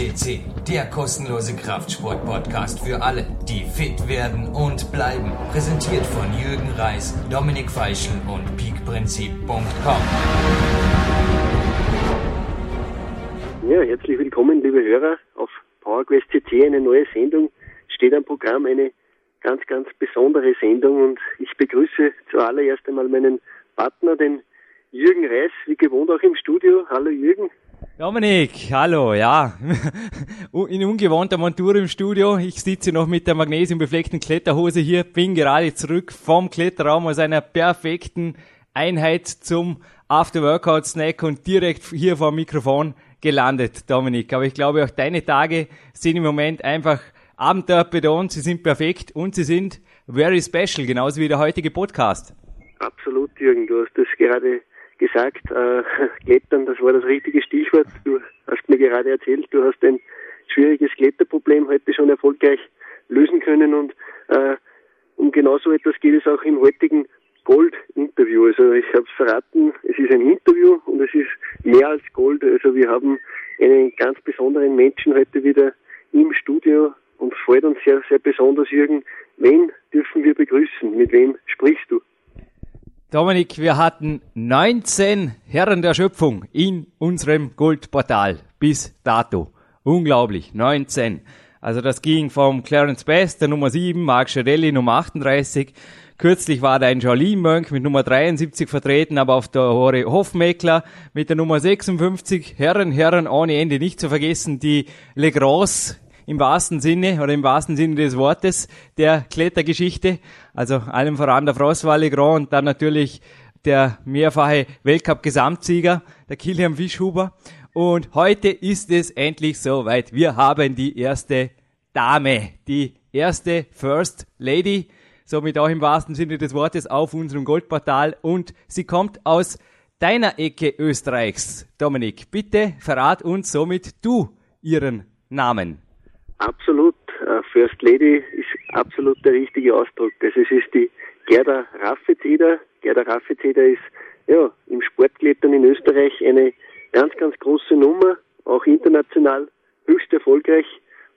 CC, der kostenlose Kraftsport-Podcast für alle, die fit werden und bleiben. Präsentiert von Jürgen Reis, Dominik Feischl und peakprinzip.com. Ja, herzlich willkommen, liebe Hörer, auf PowerQuest CC, eine neue Sendung. Steht am Programm eine ganz, ganz besondere Sendung und ich begrüße zuallererst einmal meinen Partner, den Jürgen Reis, wie gewohnt auch im Studio. Hallo Jürgen. Dominik, hallo, ja. In ungewohnter Montur im Studio. Ich sitze noch mit der magnesiumbefleckten Kletterhose hier, bin gerade zurück vom Kletterraum aus einer perfekten Einheit zum After-Workout-Snack und direkt hier vor dem Mikrofon gelandet, Dominik. Aber ich glaube, auch deine Tage sind im Moment einfach abenteuerbetont, sie sind perfekt und sie sind very special, genauso wie der heutige Podcast. Absolut, Jürgen, du hast das gerade gesagt, äh, Klettern, das war das richtige Stichwort. Du hast mir gerade erzählt, du hast ein schwieriges Kletterproblem heute schon erfolgreich lösen können und äh, um genau so etwas geht es auch im heutigen Gold-Interview. Also ich habe es verraten, es ist ein Interview und es ist mehr als Gold. Also wir haben einen ganz besonderen Menschen heute wieder im Studio und freut uns sehr, sehr besonders, Jürgen. Wen dürfen wir begrüßen? Mit wem sprichst du? Dominik, wir hatten 19 Herren der Schöpfung in unserem Goldportal bis dato. Unglaublich, 19. Also das ging vom Clarence Best, der Nummer 7, Mark Schadelli, Nummer 38. Kürzlich war da ein Jolien Mönch mit Nummer 73 vertreten, aber auf der Hore Hofmeckler mit der Nummer 56. Herren, Herren ohne Ende, nicht zu vergessen die Legros im wahrsten Sinne oder im wahrsten Sinne des Wortes der Klettergeschichte. Also allem voran der Frostwalle Grand und dann natürlich der mehrfache Weltcup-Gesamtsieger, der Kilian Fischhuber. Und heute ist es endlich soweit. Wir haben die erste Dame, die erste First Lady, somit auch im wahrsten Sinne des Wortes auf unserem Goldportal. Und sie kommt aus deiner Ecke Österreichs. Dominik, bitte verrat uns somit du ihren Namen. Absolut. Uh, First Lady ist absolut der richtige Ausdruck. Also es ist die Gerda Raffezeder. Gerda Raffezeder ist ja im Sportklettern in Österreich eine ganz, ganz große Nummer, auch international höchst erfolgreich.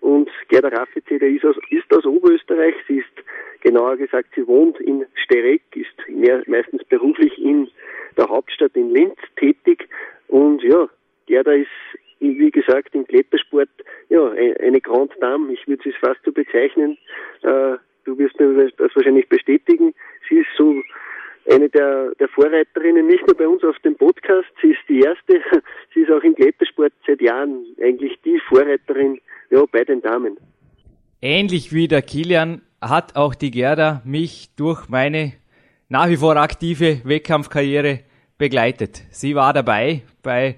Und Gerda Raffezeder ist aus, ist aus Oberösterreich. Sie ist, genauer gesagt, sie wohnt in Stereck, ist mehr, meistens beruflich in der Hauptstadt in Linz tätig. Und ja, Gerda ist wie gesagt, im Klettersport, ja, eine Grand Dame, ich würde es fast so bezeichnen. Äh, du wirst mir das wahrscheinlich bestätigen. Sie ist so eine der, der Vorreiterinnen, nicht nur bei uns auf dem Podcast, sie ist die erste, sie ist auch im Klettersport seit Jahren eigentlich die Vorreiterin, ja, bei den Damen. Ähnlich wie der Kilian hat auch die Gerda mich durch meine nach wie vor aktive Wettkampfkarriere begleitet. Sie war dabei bei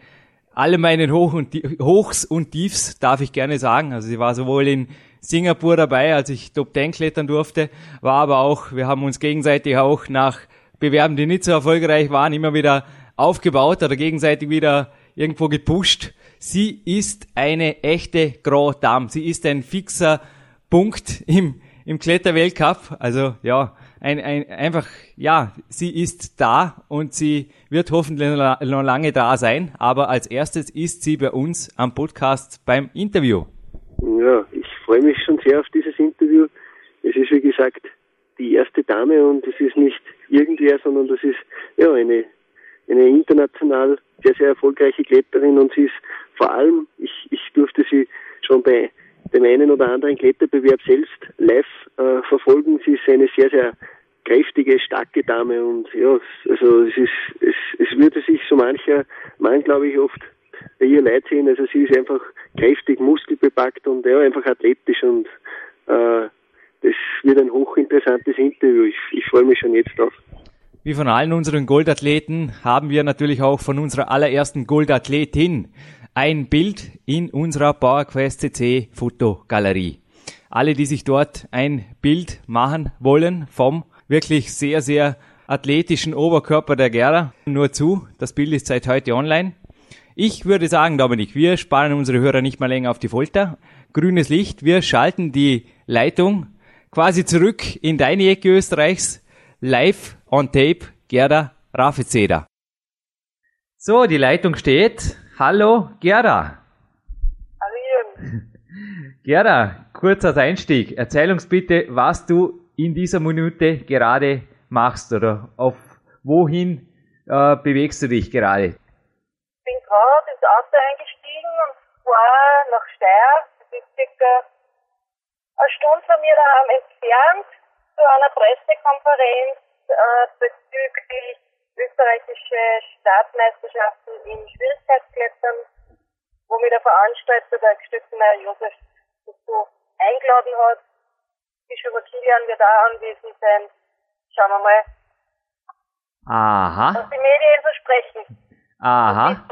alle meinen Hoch und Hochs und Tiefs, darf ich gerne sagen. Also sie war sowohl in Singapur dabei, als ich Top Ten klettern durfte, war aber auch, wir haben uns gegenseitig auch nach Bewerben, die nicht so erfolgreich waren, immer wieder aufgebaut oder gegenseitig wieder irgendwo gepusht. Sie ist eine echte Grand Dame. Sie ist ein fixer Punkt im, im Kletterweltcup. Also ja, ein, ein, einfach, ja, sie ist da und sie wird hoffentlich noch lange da sein. Aber als erstes ist sie bei uns am Podcast beim Interview. Ja, ich freue mich schon sehr auf dieses Interview. Es ist, wie gesagt, die erste Dame und es ist nicht irgendwer, sondern das ist ja eine, eine international sehr, sehr erfolgreiche Kletterin und sie ist vor allem, ich, ich durfte sie schon bei dem einen oder anderen Kletterbewerb selbst live äh, verfolgen. Sie ist eine sehr, sehr kräftige, starke Dame und ja, also es ist, es, es würde sich so mancher Mann, glaube ich, oft bei ihr leid sehen. Also sie ist einfach kräftig, muskelbepackt und ja, einfach athletisch und äh, das wird ein hochinteressantes Interview. Ich, ich freue mich schon jetzt drauf. Wie von allen unseren Goldathleten haben wir natürlich auch von unserer allerersten Goldathletin ein Bild in unserer PowerQuest CC Fotogalerie. Alle, die sich dort ein Bild machen wollen vom wirklich sehr, sehr athletischen Oberkörper der Gerda, nur zu. Das Bild ist seit heute online. Ich würde sagen, Dominik, wir sparen unsere Hörer nicht mal länger auf die Folter. Grünes Licht, wir schalten die Leitung quasi zurück in deine Ecke Österreichs. Live on tape, Gerda Rafizeder. So, die Leitung steht. Hallo, Gerda. Hallo Gerda, kurz als Einstieg. Erzähl uns bitte, was du in dieser Minute gerade machst oder auf wohin äh, bewegst du dich gerade? Ich bin gerade ins Auto eingestiegen und fahre nach Steyr. Das ist circa eine Stunde von mir daheim entfernt zu einer Pressekonferenz äh, bezüglich österreichische Staatsmeisterschaften im Schwierigkeitsklettern, wo mir der Veranstalter, der gestützte Meier Josef, dazu eingeladen hat. Bischof Kilian wird auch anwesend sein. Schauen wir mal, Aha. was die Medien versprechen. Aha.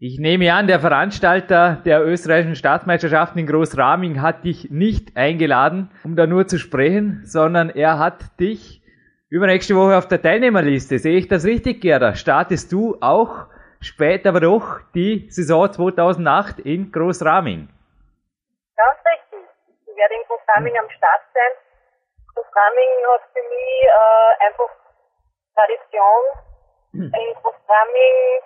Ich nehme an, der Veranstalter der österreichischen Staatsmeisterschaften in Großraming hat dich nicht eingeladen, um da nur zu sprechen, sondern er hat dich übernächste Woche auf der Teilnehmerliste. Sehe ich das richtig, Gerda? Startest du auch später aber doch die Saison 2008 in Großraming? Großraming am Start sein. Großraming hat für mich äh, einfach Tradition. In Großraming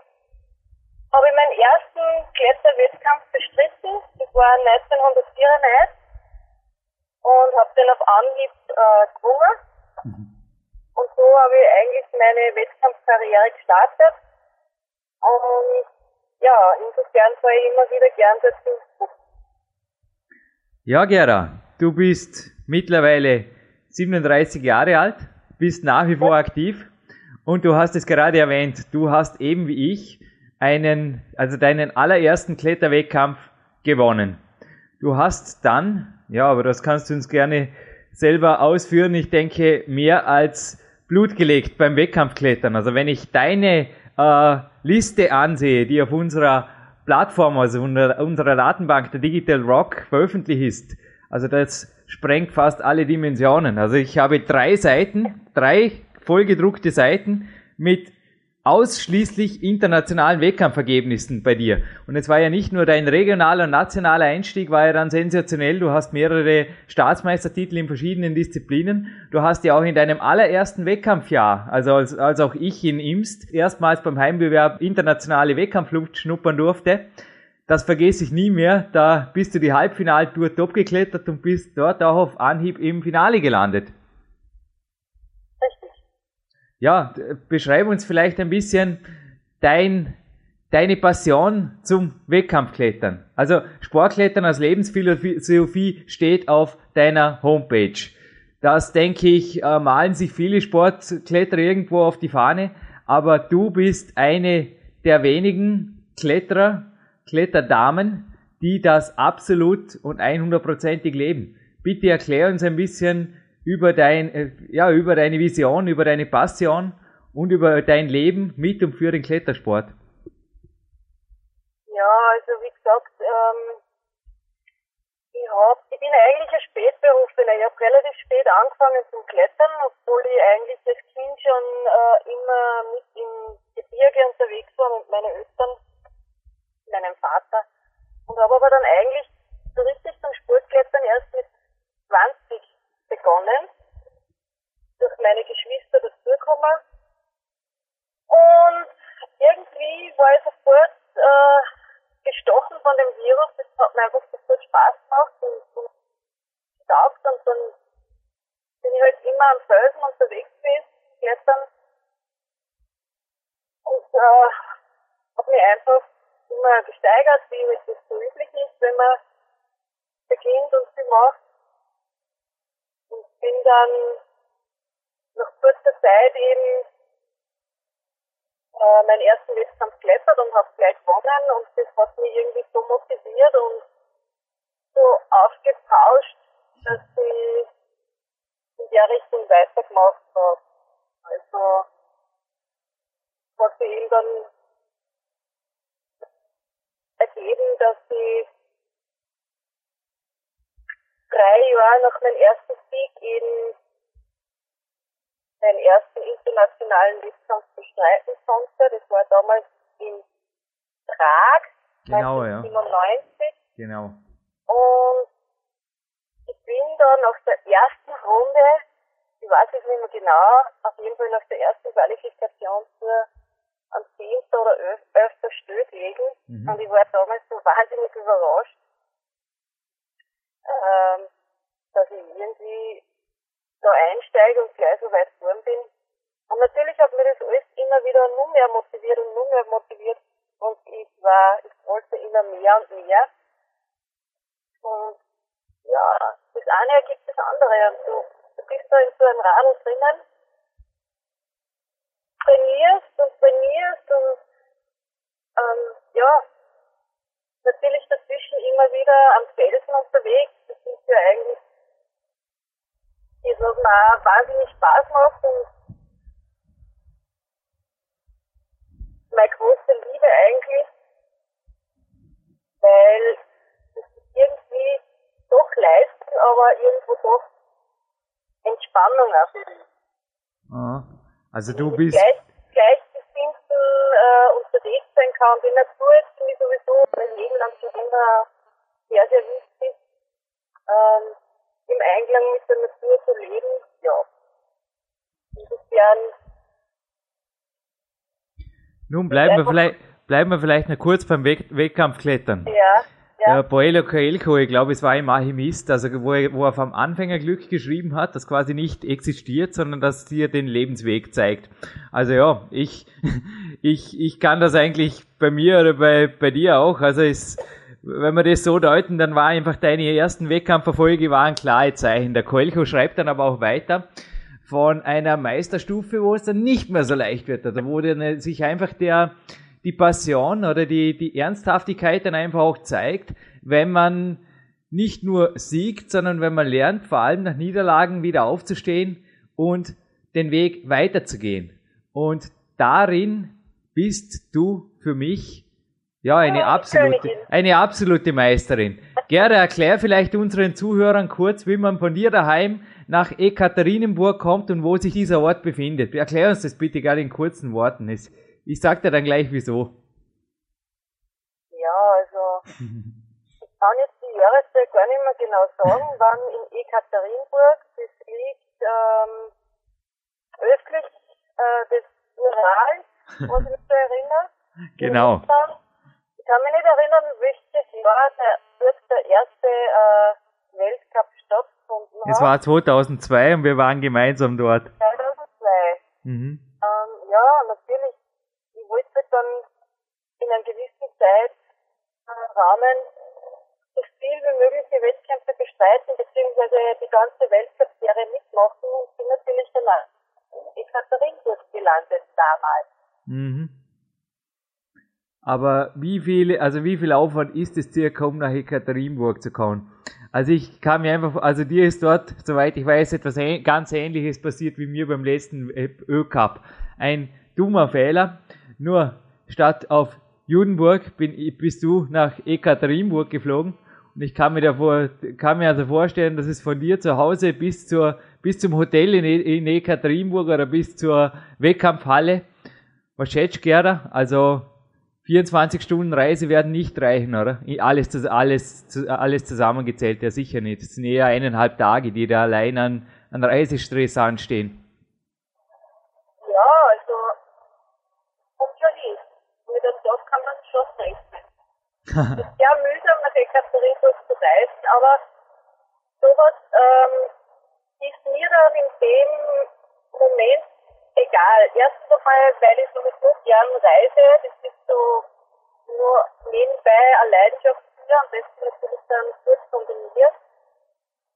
habe ich meinen ersten Kletterwettkampf bestritten. Das war 1994 und habe den auf Anhieb äh, gewonnen. Und so habe ich eigentlich meine Wettkampfkarriere gestartet. Und ja, insofern fahre ich immer wieder gern dazu. Ja, Gerda, du bist mittlerweile 37 Jahre alt, bist nach wie vor aktiv und du hast es gerade erwähnt, du hast eben wie ich einen, also deinen allerersten Kletterwettkampf gewonnen. Du hast dann, ja, aber das kannst du uns gerne selber ausführen, ich denke, mehr als Blut gelegt beim Wettkampfklettern. Also wenn ich deine äh, Liste ansehe, die auf unserer Plattform, also unserer, unserer Datenbank, der Digital Rock, veröffentlicht ist, also das sprengt fast alle Dimensionen. Also ich habe drei Seiten, drei vollgedruckte Seiten mit ausschließlich internationalen Wettkampfergebnissen bei dir. Und es war ja nicht nur dein regionaler und nationaler Einstieg, war ja dann sensationell. Du hast mehrere Staatsmeistertitel in verschiedenen Disziplinen. Du hast ja auch in deinem allerersten Wettkampfjahr, also als, als auch ich in Imst, erstmals beim Heimbewerb internationale Wettkampfluft schnuppern durfte. Das vergesse ich nie mehr. Da bist du die Halbfinaltour top geklettert und bist dort auch auf Anhieb im Finale gelandet. Richtig. Ja, beschreib uns vielleicht ein bisschen dein, deine Passion zum Wettkampfklettern. Also Sportklettern als Lebensphilosophie steht auf deiner Homepage. Das denke ich, äh, malen sich viele Sportkletterer irgendwo auf die Fahne, aber du bist eine der wenigen Kletterer, Kletterdamen, die das absolut und 100%ig leben. Bitte erklär uns ein bisschen über dein, äh, ja, über deine Vision, über deine Passion und über dein Leben mit und für den Klettersport. Ja, also wie gesagt, ähm, ich, hab, ich bin eigentlich ein Spätberufener. Ich habe relativ spät angefangen zum Klettern, obwohl ich eigentlich als Kind schon äh, immer mit im Gebirge unterwegs war mit meinen Eltern, meinem Vater. Und habe aber dann eigentlich so richtig zum Sportklettern erst mit 20 begonnen. Durch meine Geschwister dazugekommen. Und irgendwie war ich sofort äh, gestochen von dem Virus. Das hat mir einfach sofort Spaß gemacht und, und getaugt. Und dann bin ich halt immer am Felsen unterwegs gewesen, klettern. Und äh, habe mich einfach immer gesteigert, wie das so üblich ist, wenn man beginnt und viel macht. Und bin dann nach kurzer Zeit eben äh, meinen ersten Wettkampf geklettert und habe gleich gewonnen und das hat mich irgendwie so motiviert und so aufgepauscht, dass ich in der Richtung weitergemacht habe. Also hat sich eben dann ergeben, dass ich drei Jahre nach meinem ersten Sieg eben meinen ersten internationalen Wettkampf bestreiten konnte. Das war damals in Prag, Genau, ja. 1997. Genau. Und ich bin dann nach der ersten Runde, ich weiß es nicht mehr genau, auf jeden Fall nach der ersten Qualifikation zur am 10. oder 11. Stück liegen. Mhm. Und ich war damals so wahnsinnig überrascht, ähm, dass ich irgendwie da einsteige und gleich so weit vorn bin. Und natürlich hat mir das alles immer wieder nur mehr motiviert und nur mehr motiviert. Und ich war, ich wollte immer mehr und mehr. Und ja, das eine ergibt das andere. Und du, du bist da in so einem Radl drinnen, trainierst und trainierst und ähm, ja, natürlich dazwischen immer wieder am Felsen unterwegs. Das ist ja eigentlich das, was mir auch wahnsinnig Spaß macht und meine große Liebe eigentlich, weil es irgendwie doch leisten, aber irgendwo doch Entspannung auch für mich. Ah, also du bist, Gleich, Gleichgesinnten äh, unterwegs sein kann. Die Natur ist für mich sowieso mein Leben lang schon immer sehr, sehr wichtig. Ähm, Im Einklang mit der Natur zu leben, ja. Insofern, nun bleiben wir vielleicht, bleiben wir vielleicht noch kurz beim Weck, Wettkampfklettern. ja, ja, Boelo Coelho, ich glaube, es war ein Mahimist, also wo er, wo er vom Anfängerglück geschrieben hat, das quasi nicht existiert, sondern dass dir den Lebensweg zeigt. Also ja, ich, ich, ich kann das eigentlich bei mir oder bei, bei dir auch. Also es, wenn wir das so deuten, dann war einfach deine ersten Wettkampferfolge waren klare Zeichen. Der Coelho schreibt dann aber auch weiter von einer Meisterstufe, wo es dann nicht mehr so leicht wird, oder wo dann sich einfach der, die Passion oder die, die Ernsthaftigkeit dann einfach auch zeigt, wenn man nicht nur siegt, sondern wenn man lernt, vor allem nach Niederlagen wieder aufzustehen und den Weg weiterzugehen. Und darin bist du für mich ja eine die absolute, eine absolute Meisterin. Gerda, erklär vielleicht unseren Zuhörern kurz, wie man von dir daheim nach Ekaterinenburg kommt und wo sich dieser Ort befindet. Erklär uns das bitte gerade in kurzen Worten. Es- Ich sag dir dann gleich wieso. ja, also, ich kann jetzt die Jahreszeit gar nicht mehr genau sagen, wann in Ekaterinburg, das liegt ähm, östlich äh, des Urals, was ich mich da erinnere. Genau. Ich kann mich nicht erinnern, welches Jahr der, der erste äh, Weltcup stattgefunden Es hat. war 2002 und wir waren gemeinsam dort. 2002. Mhm. Ähm, ja, natürlich. Wollte dann in einem gewissen Zeitrahmen so viel wie mögliche Wettkämpfe bestreiten, beziehungsweise die ganze Weltcup-Serie mitmachen und bin natürlich dann in Katharinenburg gelandet damals. Mhm. Aber wie viel, also wie viel Aufwand ist es circa, um nach Ekaterinburg zu kommen? Also ich kann mir einfach, also dir ist dort, soweit ich weiß, etwas ganz ähnliches passiert wie mir beim letzten Ö-Cup. Ein dummer Fehler. Nur statt auf Judenburg bin, bist du nach Ekaterinburg geflogen. Und ich kann mir davor, kann mir also vorstellen, dass es von dir zu Hause bis zur, bis zum Hotel in, E- in Ekaterinburg oder bis zur Wettkampfhalle was schätzt Gerda? Also 24 Stunden Reise werden nicht reichen, oder? Alles, alles, alles zusammengezählt, ja sicher nicht. Es sind eher eineinhalb Tage, die da allein an, an Reisestress anstehen. Ja, also, kommt schon hin. Mit einem Tag kann man schon rechnen. Es ist sehr mühsam, nach Ekaterinburg zu reisen, aber sowas ähm, ist mir dann in dem Moment egal. Erstens einmal, weil ich sowieso gern reise, das ist so nur nebenbei eine Leidenschaft für am besten natürlich dann gut kombiniert.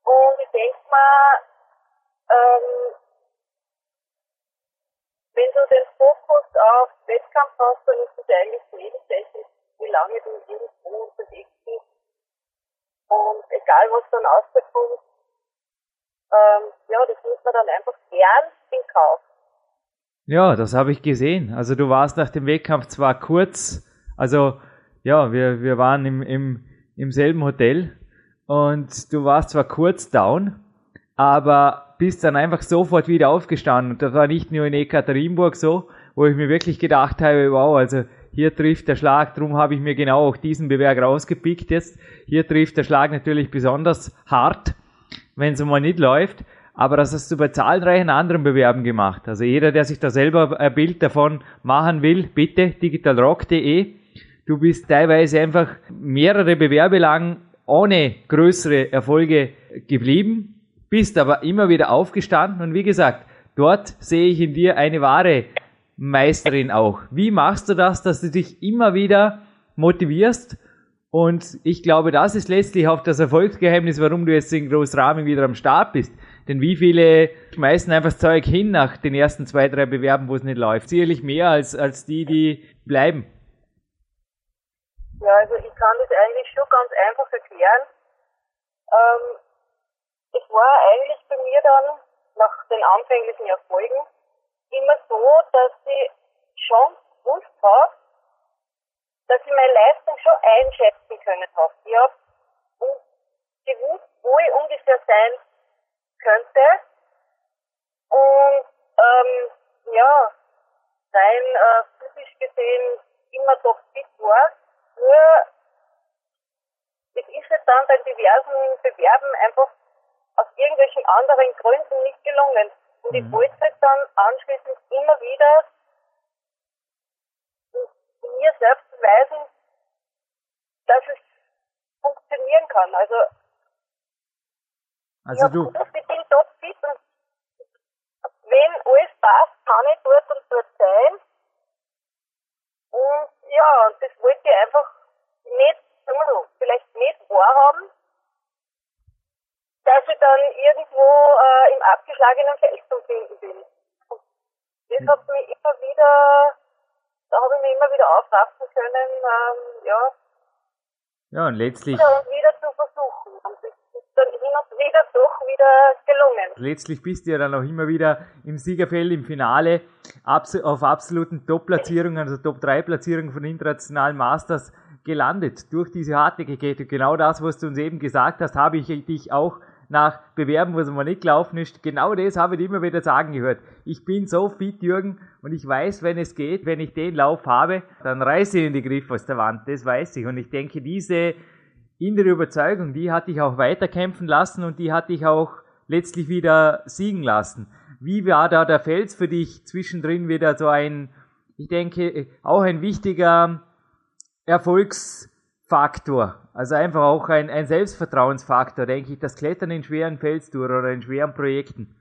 Und ich denke mal, ähm, wenn du den Fokus auf Wettkampf hast, dann ist es eigentlich nebensächlich, lange du irgendwo unterwegs bist. Und egal was dann rauskommt, ähm, ja, das muss man dann einfach gern in Kauf. Ja, das habe ich gesehen. Also du warst nach dem Wettkampf zwar kurz, also ja, wir, wir waren im, im, im selben Hotel und du warst zwar kurz down, aber bist dann einfach sofort wieder aufgestanden. Und das war nicht nur in Ekaterinburg so, wo ich mir wirklich gedacht habe, wow, also hier trifft der Schlag, drum habe ich mir genau auch diesen Bewerb rausgepickt jetzt. Hier trifft der Schlag natürlich besonders hart, wenn es mal nicht läuft. Aber das hast du bei zahlreichen anderen Bewerben gemacht. Also jeder, der sich da selber ein Bild davon machen will, bitte digitalrock.de. Du bist teilweise einfach mehrere Bewerbe lang ohne größere Erfolge geblieben, bist aber immer wieder aufgestanden und wie gesagt, dort sehe ich in dir eine wahre Meisterin auch. Wie machst du das, dass du dich immer wieder motivierst? Und ich glaube, das ist letztlich auch das Erfolgsgeheimnis, warum du jetzt in Großrahmen wieder am Start bist. Denn wie viele schmeißen einfach das Zeug hin nach den ersten zwei, drei Bewerben, wo es nicht läuft? Sicherlich mehr als, als die, die bleiben. Ja, also ich kann das eigentlich schon ganz einfach erklären. Ähm, es war eigentlich bei mir dann nach den anfänglichen Erfolgen immer so, dass ich schon gewusst habe, dass ich meine Leistung schon einschätzen können habe. Ich habe gewusst, wo ich ungefähr sein könnte. Und ähm, ja, rein äh, physisch gesehen immer top fit war. Nur es ist jetzt dann bei diversen Bewerben einfach aus irgendwelchen anderen Gründen nicht gelungen. Und ich mhm. wollte halt dann anschließend immer wieder mir selbst beweisen, dass es funktionieren kann. Also, also du. Ich bin top fit und wenn alles passt, kann ich dort und dort sein. Und ja, und das wollte ich einfach nicht, sagen wir so, vielleicht nicht wahrhaben, dass ich dann irgendwo äh, im abgeschlagenen Feld zu finden bin. Und das hm. hat mich immer wieder, da habe ich mich immer wieder aufraffen können, ähm, ja. Ja, und letztlich. Wieder und wieder zu versuchen. Und das ist dann hin und wieder doch wieder gelungen. Letztlich bist du ja dann auch immer wieder im Siegerfeld, im Finale, auf absoluten Top-Platzierungen, also Top-3-Platzierungen von internationalen Masters gelandet durch diese harte Kette. Genau das, was du uns eben gesagt hast, habe ich dich auch nach Bewerben, wo es mal nicht gelaufen ist. Genau das habe ich immer wieder sagen gehört. Ich bin so fit, Jürgen, und ich weiß, wenn es geht, wenn ich den Lauf habe, dann reiße ich in die Griff aus der Wand. Das weiß ich. Und ich denke, diese innere Überzeugung, die hat dich auch weiterkämpfen lassen und die hat dich auch letztlich wieder siegen lassen. Wie war da der Fels für dich zwischendrin wieder so ein, ich denke, auch ein wichtiger Erfolgsfaktor? Also einfach auch ein, ein Selbstvertrauensfaktor, denke ich, das Klettern in schweren Felstouren oder in schweren Projekten.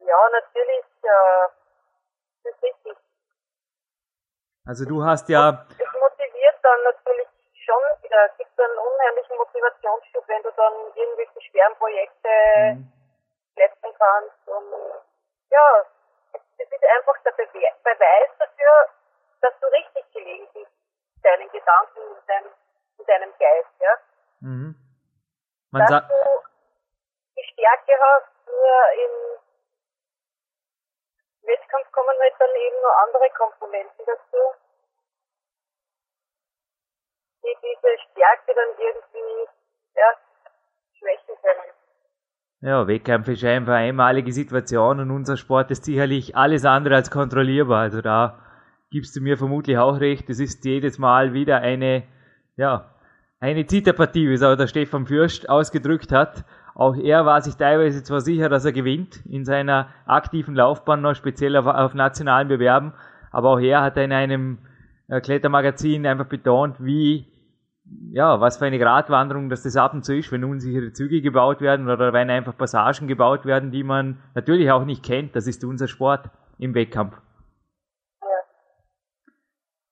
Ja, natürlich, äh, das ist richtig. Also du hast ja... Es motiviert dann natürlich schon es gibt einen unheimlichen Motivationsschub, wenn du dann irgendwelche schweren Projekte mhm. klettern kannst und ja, es, es ist einfach der Beweis dafür, dass du richtig gelegen bist deinen Gedanken, in deinem, in deinem Geist, ja. Mhm. Man Dass sagt, du die Hast, nur im Wettkampf kommen halt dann eben noch andere Komponenten dazu, die diese Stärke dann irgendwie, ja, schwächen können. Ja, Wettkampf ist einfach eine einmalige Situation und unser Sport ist sicherlich alles andere als kontrollierbar. Also da gibst du mir vermutlich auch recht, es ist jedes Mal wieder eine, ja, eine Zitterpartie, wie es auch der Stefan Fürst ausgedrückt hat. Auch er war sich teilweise zwar sicher, dass er gewinnt in seiner aktiven Laufbahn noch, speziell auf, auf nationalen Bewerben, aber auch er hat in einem äh, Klettermagazin einfach betont, wie, ja, was für eine Gratwanderung dass das ab und zu ist, wenn unsichere Züge gebaut werden oder wenn einfach Passagen gebaut werden, die man natürlich auch nicht kennt. Das ist unser Sport im Wettkampf.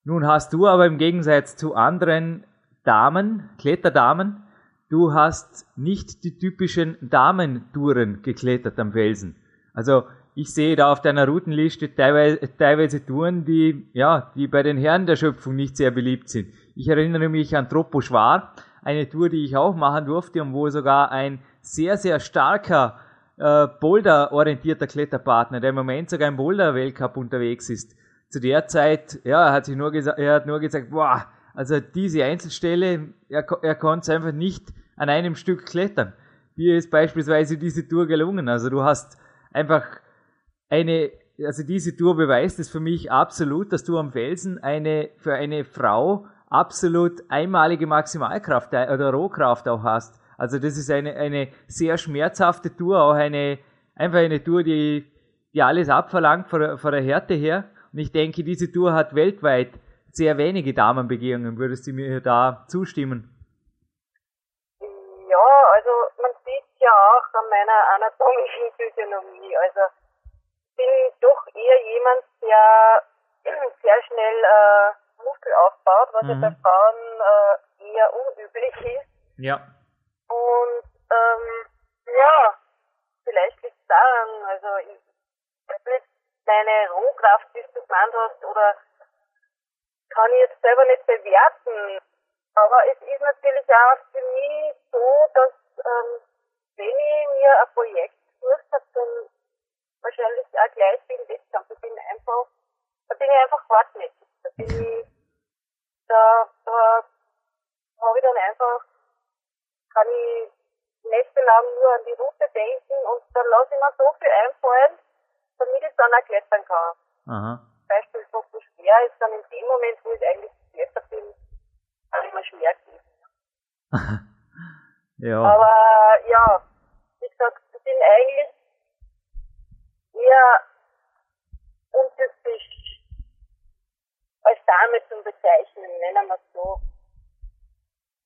Nun hast du aber im Gegensatz zu anderen Damen, Kletterdamen, du hast nicht die typischen Damentouren geklettert am Felsen. Also ich sehe da auf deiner Routenliste teilweise, teilweise Touren, die, ja, die bei den Herren der Schöpfung nicht sehr beliebt sind. Ich erinnere mich an Tropo Schwar, eine Tour, die ich auch machen durfte und wo sogar ein sehr, sehr starker äh, Boulder-orientierter Kletterpartner, der im Moment sogar im Boulder-Weltcup unterwegs ist, zu der Zeit, ja, er hat sich nur gesagt, er hat nur gesagt, boah, also diese Einzelstelle, er, er konnte einfach nicht an einem Stück klettern. Dir ist beispielsweise diese Tour gelungen. Also du hast einfach eine, also diese Tour beweist es für mich absolut, dass du am Felsen eine, für eine Frau absolut einmalige Maximalkraft oder Rohkraft auch hast. Also das ist eine, eine sehr schmerzhafte Tour, auch eine, einfach eine Tour, die, die alles abverlangt von, von der Härte her. Und ich denke, diese Tour hat weltweit sehr wenige Damenbegehungen. Würdest du mir da zustimmen? Auch an meiner anatomischen Physiognomie. Also bin doch eher jemand, der sehr schnell äh, Muskel aufbaut, was ja Mhm. bei Frauen äh, eher unüblich ist. Ja. Und ähm, ja, vielleicht liegt es daran, also ich weiß nicht, deine Rohkraft, die du genannt hast, oder kann ich jetzt selber nicht bewerten. Aber es ist natürlich auch für mich so, dass ähm, wenn ich mir ein Projekt gesucht habe, dann wahrscheinlich auch gleich wie im Wettkampf. Ich bin einfach, da bin ich einfach hartnäckig. Da bin ich, da, da habe ich dann einfach, kann ich nächtelang nur an die Route denken und dann lasse ich mir so viel einfallen, damit ich dann auch klettern kann. Aha. Beispiel, so schwer ist, dann in dem Moment, wo ich eigentlich geklettert bin, kann ich mir schwer geben. Ja. Aber ja, wie gesagt, ich bin eigentlich eher untypisch als Dame zum Bezeichnen, nennen wir es so.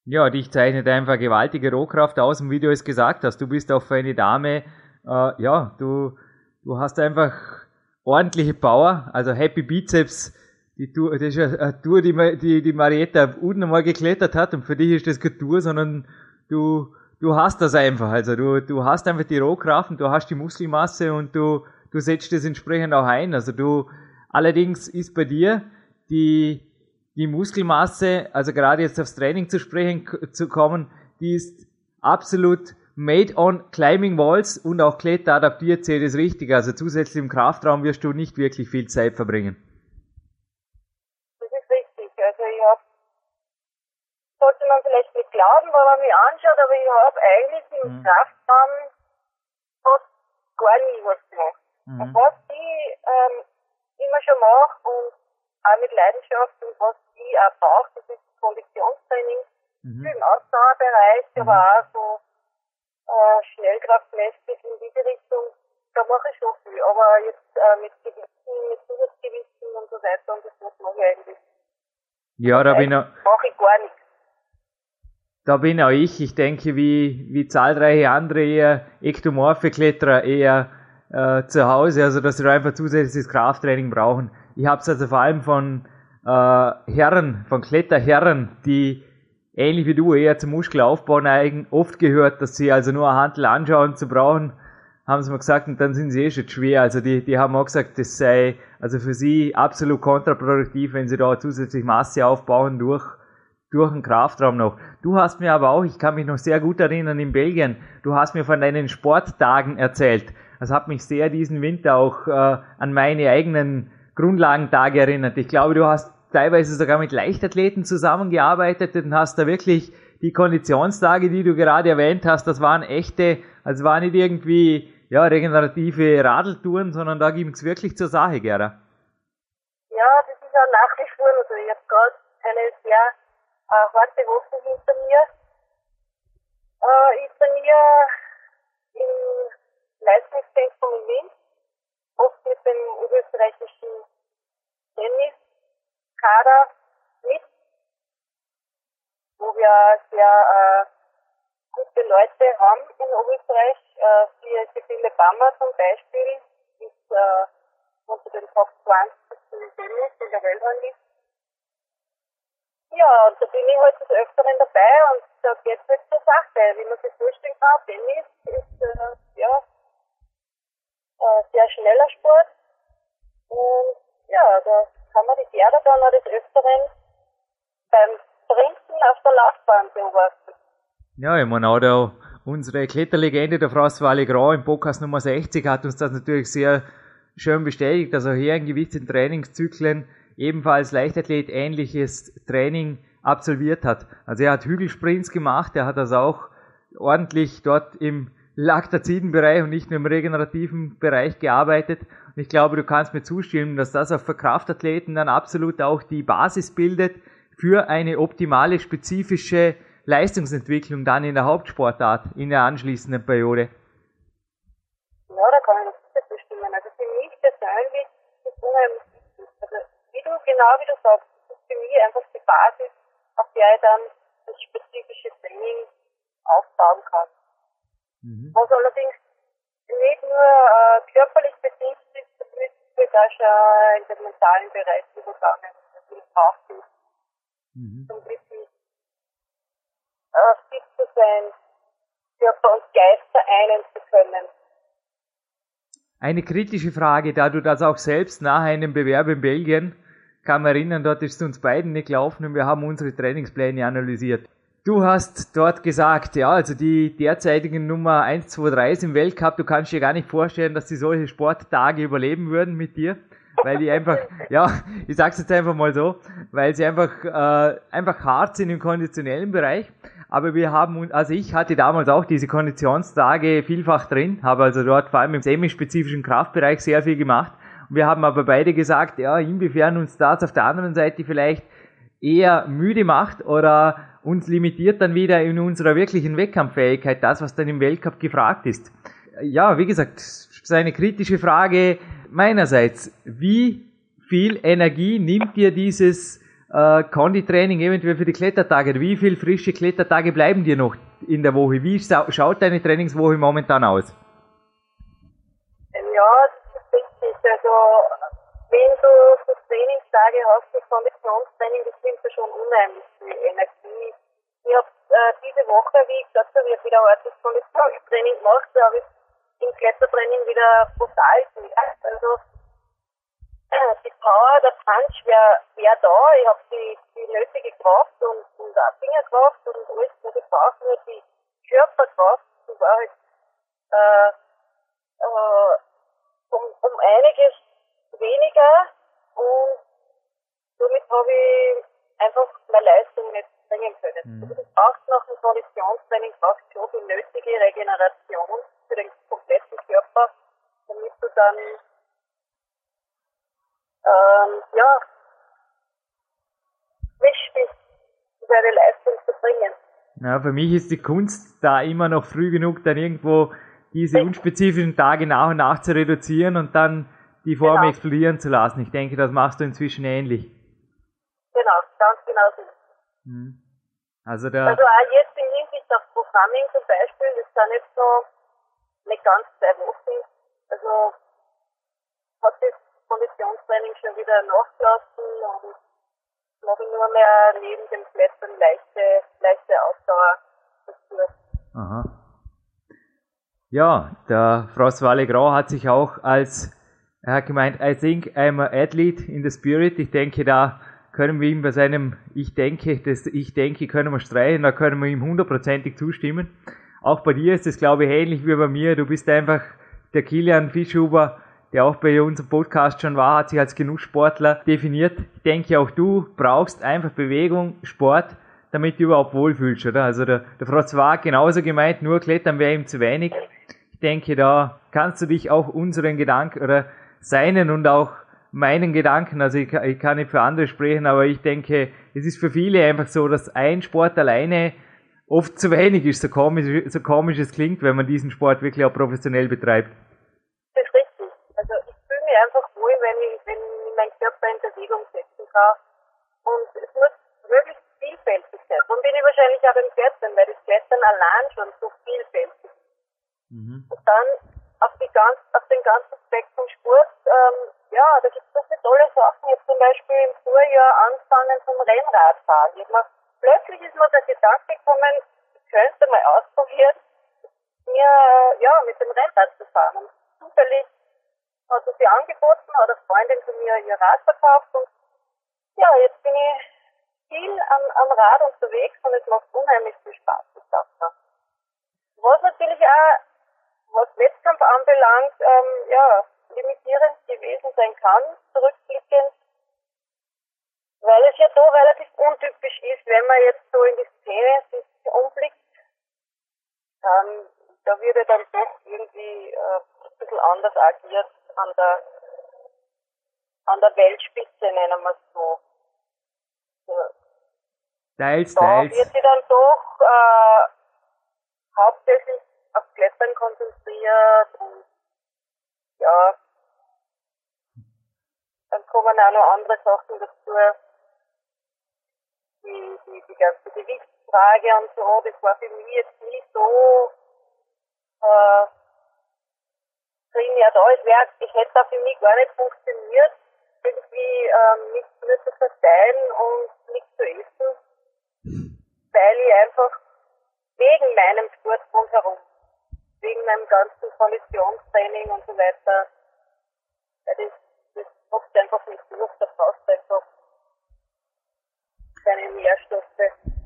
Ja, dich zeichnet einfach gewaltige Rohkraft aus und wie du es gesagt hast, du bist auch für eine Dame, äh, ja, du, du hast einfach ordentliche Power, also Happy Bizeps, die Tour, das ist eine Tour, die, die, die Marietta unten einmal geklettert hat und für dich ist das keine Tour, sondern du, du hast das einfach, also du, du hast einfach die Rohkraft und du hast die Muskelmasse und du, du setzt das entsprechend auch ein, also du, allerdings ist bei dir die, die Muskelmasse, also gerade jetzt aufs Training zu sprechen zu kommen, die ist absolut made on climbing walls und auch Kletter adaptiert, sehe das richtig. Also zusätzlich im Kraftraum wirst du nicht wirklich viel Zeit verbringen. Das ist richtig. Also ich habe, sollte man vielleicht nicht glauben, wenn man mich anschaut, aber ich habe eigentlich im Mhm. Kraftraum fast gar nie was gemacht. Und Mhm. was ich ähm, immer schon mache und auch mit Leidenschaft und was ich auch brauche, das ist Konditionstraining, Mhm. im Ausdauerbereich, aber auch so äh, schnellkraftmäßig in diese Richtung, da mache ich schon viel. Aber jetzt äh, mit Gewichten, mit Zusatzgewichten und so weiter und das mache ich eigentlich. Ja, da bin, auch, Mache ich gar nichts. Da bin auch ich. Ich denke, wie, wie zahlreiche andere eher ektomorphe Kletterer eher äh, zu Hause, also dass sie einfach zusätzliches Krafttraining brauchen. Ich habe es also vor allem von äh, Herren, von Kletterherren, die ähnlich wie du eher zum Muskelaufbau neigen, oft gehört, dass sie also nur eine Handel anschauen zu brauchen, haben sie mir gesagt, und dann sind sie eh schon schwer. Also die, die haben auch gesagt, das sei also für sie absolut kontraproduktiv, wenn sie da zusätzlich Masse aufbauen durch, durch den Kraftraum noch. Du hast mir aber auch, ich kann mich noch sehr gut erinnern, in Belgien, du hast mir von deinen Sporttagen erzählt. Das hat mich sehr diesen Winter auch äh, an meine eigenen Grundlagentage erinnert. Ich glaube, du hast teilweise sogar mit Leichtathleten zusammengearbeitet und hast da wirklich die Konditionstage, die du gerade erwähnt hast, das waren echte, also war nicht irgendwie ja, regenerative Radeltouren, sondern da ging es wirklich zur Sache, Gera. Ja, das ist auch nach wie vor noch so. Ich habe gerade eine sehr äh, harte Woche hinter mir. Äh, ich trainiere im Leistungszentrum in Wien, oft mit dem oberösterreichischen Tenniskader mit, wo wir sehr äh, gute Leute haben in Oberösterreich. Äh, für Sibylle Bammer zum Beispiel ist äh, unter den Top 20 im Tennis in der Weltrangliste. Ja, und da bin ich halt des Öfteren dabei und da geht es halt zur Sache. Wie man sich vorstellen kann, Tennis ist äh, ja äh, sehr schneller Sport. Und ja, da kann man die Pferde dann auch des Öfteren beim Sprinten auf der Laufbahn beobachten. Ja, ich meine auch da unsere Kletterlegende, der François Legrand im Podcast Nummer 60 hat uns das natürlich sehr schön bestätigt, dass er hier in gewissen Trainingszyklen ebenfalls Leichtathlet ähnliches Training absolviert hat. Also er hat Hügelsprints gemacht, er hat das auch ordentlich dort im Laktazidenbereich und nicht nur im regenerativen Bereich gearbeitet. Und ich glaube, du kannst mir zustimmen, dass das auch für Kraftathleten dann absolut auch die Basis bildet für eine optimale, spezifische Leistungsentwicklung dann in der Hauptsportart in der anschließenden Periode. Ja, da kann ich noch sicher zustimmen. Also für mich persönlich ist es unheimlich wichtig. Also wie du, genau wie du sagst, das ist für mich einfach die Basis, auf der ich dann das spezifische Training aufbauen kann. Mhm. Was allerdings nicht nur äh, körperlich bedingt ist, das wird auch schon in den mentalen Bereich übergangen. Das braucht es, mhm. um wirklich äh, fit zu sein, Körper und Geist vereinen zu können. Eine kritische Frage, da du das auch selbst nach einem Bewerb in Belgien, kann man erinnern, dort ist es uns beiden nicht gelaufen und wir haben unsere Trainingspläne analysiert. Du hast dort gesagt, ja, also die derzeitigen Nummer 1, 2, 3 im Weltcup, du kannst dir gar nicht vorstellen, dass sie solche Sporttage überleben würden mit dir, weil die einfach, ja, ich sag's jetzt einfach mal so, weil sie einfach, äh, einfach hart sind im konditionellen Bereich. Aber wir haben, also ich hatte damals auch diese Konditionstage vielfach drin, habe also dort vor allem im semispezifischen Kraftbereich sehr viel gemacht. Wir haben aber beide gesagt, ja, inwiefern uns das auf der anderen Seite vielleicht eher müde macht oder uns limitiert dann wieder in unserer wirklichen Wettkampffähigkeit, das, was dann im Weltcup gefragt ist. Ja, wie gesagt, seine kritische Frage meinerseits. Wie viel Energie nimmt dir dieses äh, eventuell für die Klettertage? Wie viel frische Klettertage bleiben dir noch in der Woche? Wie schaut deine Trainingswoche momentan aus? Ja, das ist richtig. Also, wenn du so Trainingstage hast, das Konditionstraining, das nimmt ja schon unheimlich viel Energie. Ich habe äh, diese Woche, wie ich gesagt habe, wieder hartes Konditionstraining gemacht, da habe ich im Klettertraining wieder brutal gemerkt. Also, die Power, der Punch wäre wär da. Ich habe die, die nötige Kraft und, und auch Fingerkraft und alles, was ich brauche, nur die Körperkraft, die war halt äh, äh, um, um einiges weniger und somit habe ich einfach meine Leistung nicht bringen können. Mhm. Also das braucht nach dem Konditionstraining braucht schon die nötige Regeneration für den kompletten Körper, damit du dann ähm, ja, frisch bist, deine Leistung zu bringen. Ja, für mich ist die Kunst da immer noch früh genug, dann irgendwo diese unspezifischen Tage nach und nach zu reduzieren und dann die Form genau. explodieren zu lassen. Ich denke, das machst du inzwischen ähnlich. Genau, ganz genau so. Hm. Also, der also auch jetzt in Hinsicht auf Programming zum Beispiel, das sind jetzt noch nicht ganz zwei Wochen. Also hat das Konditionstraining schon wieder nachgelassen und mache nur mehr neben dem Klettern leichte, leichte Ausdauer dazu. Aha. Ja, der François Legrand hat sich auch als, er hat gemeint, I think I'm an athlete in the spirit. Ich denke, da können wir ihm bei seinem Ich denke, das Ich denke können wir streichen, da können wir ihm hundertprozentig zustimmen. Auch bei dir ist es, glaube ich, ähnlich wie bei mir. Du bist einfach der Kilian Fischhuber, der auch bei unserem Podcast schon war, hat sich als Genusssportler definiert. Ich denke, auch du brauchst einfach Bewegung, Sport, damit du überhaupt wohlfühlst, oder? Also der, der François hat genauso gemeint, nur Klettern wäre ihm zu wenig. Ich denke, da kannst du dich auch unseren Gedanken oder seinen und auch meinen Gedanken, also ich, ich kann nicht für andere sprechen, aber ich denke, es ist für viele einfach so, dass ein Sport alleine oft zu wenig ist, so komisch, so komisch es klingt, wenn man diesen Sport wirklich auch professionell betreibt. Körper in Bewegung setzen kann. Und es muss möglichst vielfältig sein. Darum bin ich wahrscheinlich auch beim Klettern, weil das Klettern allein schon so vielfältig ist. Mhm. Und dann auf, die ganz, auf den ganzen Spektrum Sport, ähm, ja, da gibt es so viele tolle Sachen. Habe zum Beispiel im Vorjahr angefangen zum Rennradfahren. Ich mir, plötzlich ist mir der Gedanke gekommen, ich könnte mal ausprobieren, mir ja, mit dem Rennrad zu fahren. Und zufällig hat er sie angeboten, hat eine Freundin von mir ihr Rad verkauft und ja, jetzt bin ich viel am, am Rad unterwegs und es macht unheimlich viel Spaß, die Sache. Was natürlich auch, was Wettkampf anbelangt, ähm, ja, limitierend gewesen sein kann, zurückblickend, weil es ja doch relativ untypisch ist, wenn man jetzt so in die Szene sich umblickt, ähm, da wird er dann doch irgendwie äh, ein bisschen anders agiert an der, an der Weltspitze, nennen wir es so. Teils, da teils. wird sie dann doch äh, hauptsächlich auf Klettern konzentriert und ja, dann kommen auch noch andere Sachen dazu. Die, die, die ganze Gewichtsfrage und so, das war für mich jetzt nie so äh, ja da ist, wär, ich hätte da für mich gar nicht funktioniert, irgendwie ähm, nichts mehr zu verteilen und nichts zu essen, weil ich einfach wegen meinem Sport rundherum, wegen meinem ganzen Konditionstraining und so weiter, weil das, das macht einfach nicht durch, da brauchst du einfach keine Nährstoffe.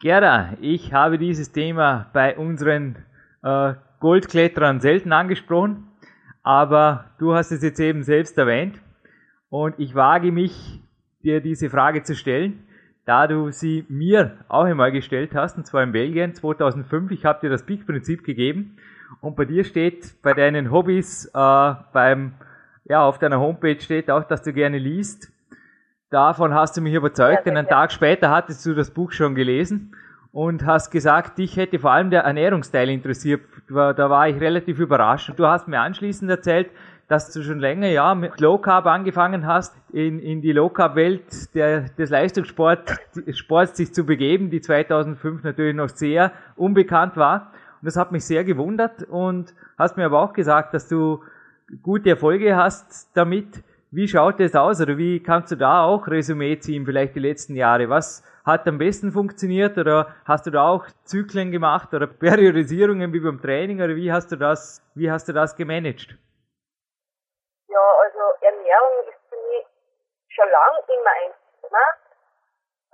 Gerda, ich habe dieses Thema bei unseren äh, Goldkletterern selten angesprochen, aber du hast es jetzt eben selbst erwähnt und ich wage mich, dir diese Frage zu stellen, da du sie mir auch einmal gestellt hast, und zwar in Belgien 2005. Ich habe dir das Peak-Prinzip gegeben und bei dir steht bei deinen Hobbys äh, beim ja auf deiner Homepage steht auch, dass du gerne liest Davon hast du mich überzeugt, ja, denn einen Tag später hattest du das Buch schon gelesen und hast gesagt, dich hätte vor allem der Ernährungsteil interessiert. Da war ich relativ überrascht. Du hast mir anschließend erzählt, dass du schon länger ja mit Low Carb angefangen hast, in, in die Low Carb Welt der, des Leistungssports Sports sich zu begeben, die 2005 natürlich noch sehr unbekannt war. Und das hat mich sehr gewundert und hast mir aber auch gesagt, dass du gute Erfolge hast damit. Wie schaut es aus oder wie kannst du da auch Resümee ziehen, vielleicht die letzten Jahre? Was hat am besten funktioniert oder hast du da auch Zyklen gemacht oder Periodisierungen wie beim Training oder wie hast du das, wie hast du das gemanagt? Ernährung ist für mich schon lange immer ein Thema.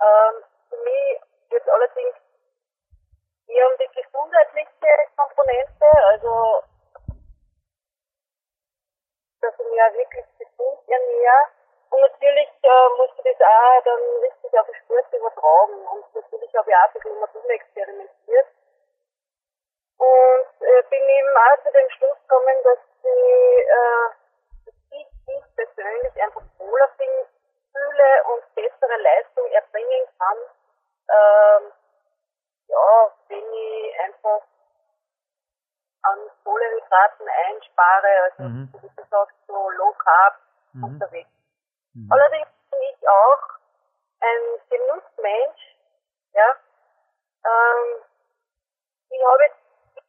Ähm, für mich geht allerdings eher um die gesundheitliche Komponente, also dass ich mich ja wirklich gesund ernähre. Und natürlich äh, musste das auch dann richtig auf den Sport übertragen. Und natürlich habe ich auch ein bisschen immer experimentiert. Und äh, bin eben auch zu dem Schluss gekommen, dass ich, äh, ich persönlich einfach wohler fühle und bessere Leistung erbringen kann, ähm, ja, wenn ich einfach an Kohlenhydraten einspare, also mhm. wie du sagst, so low carb mhm. unterwegs. Mhm. Allerdings bin ich auch ein Genussmensch, ja. Ähm, ich habe jetzt,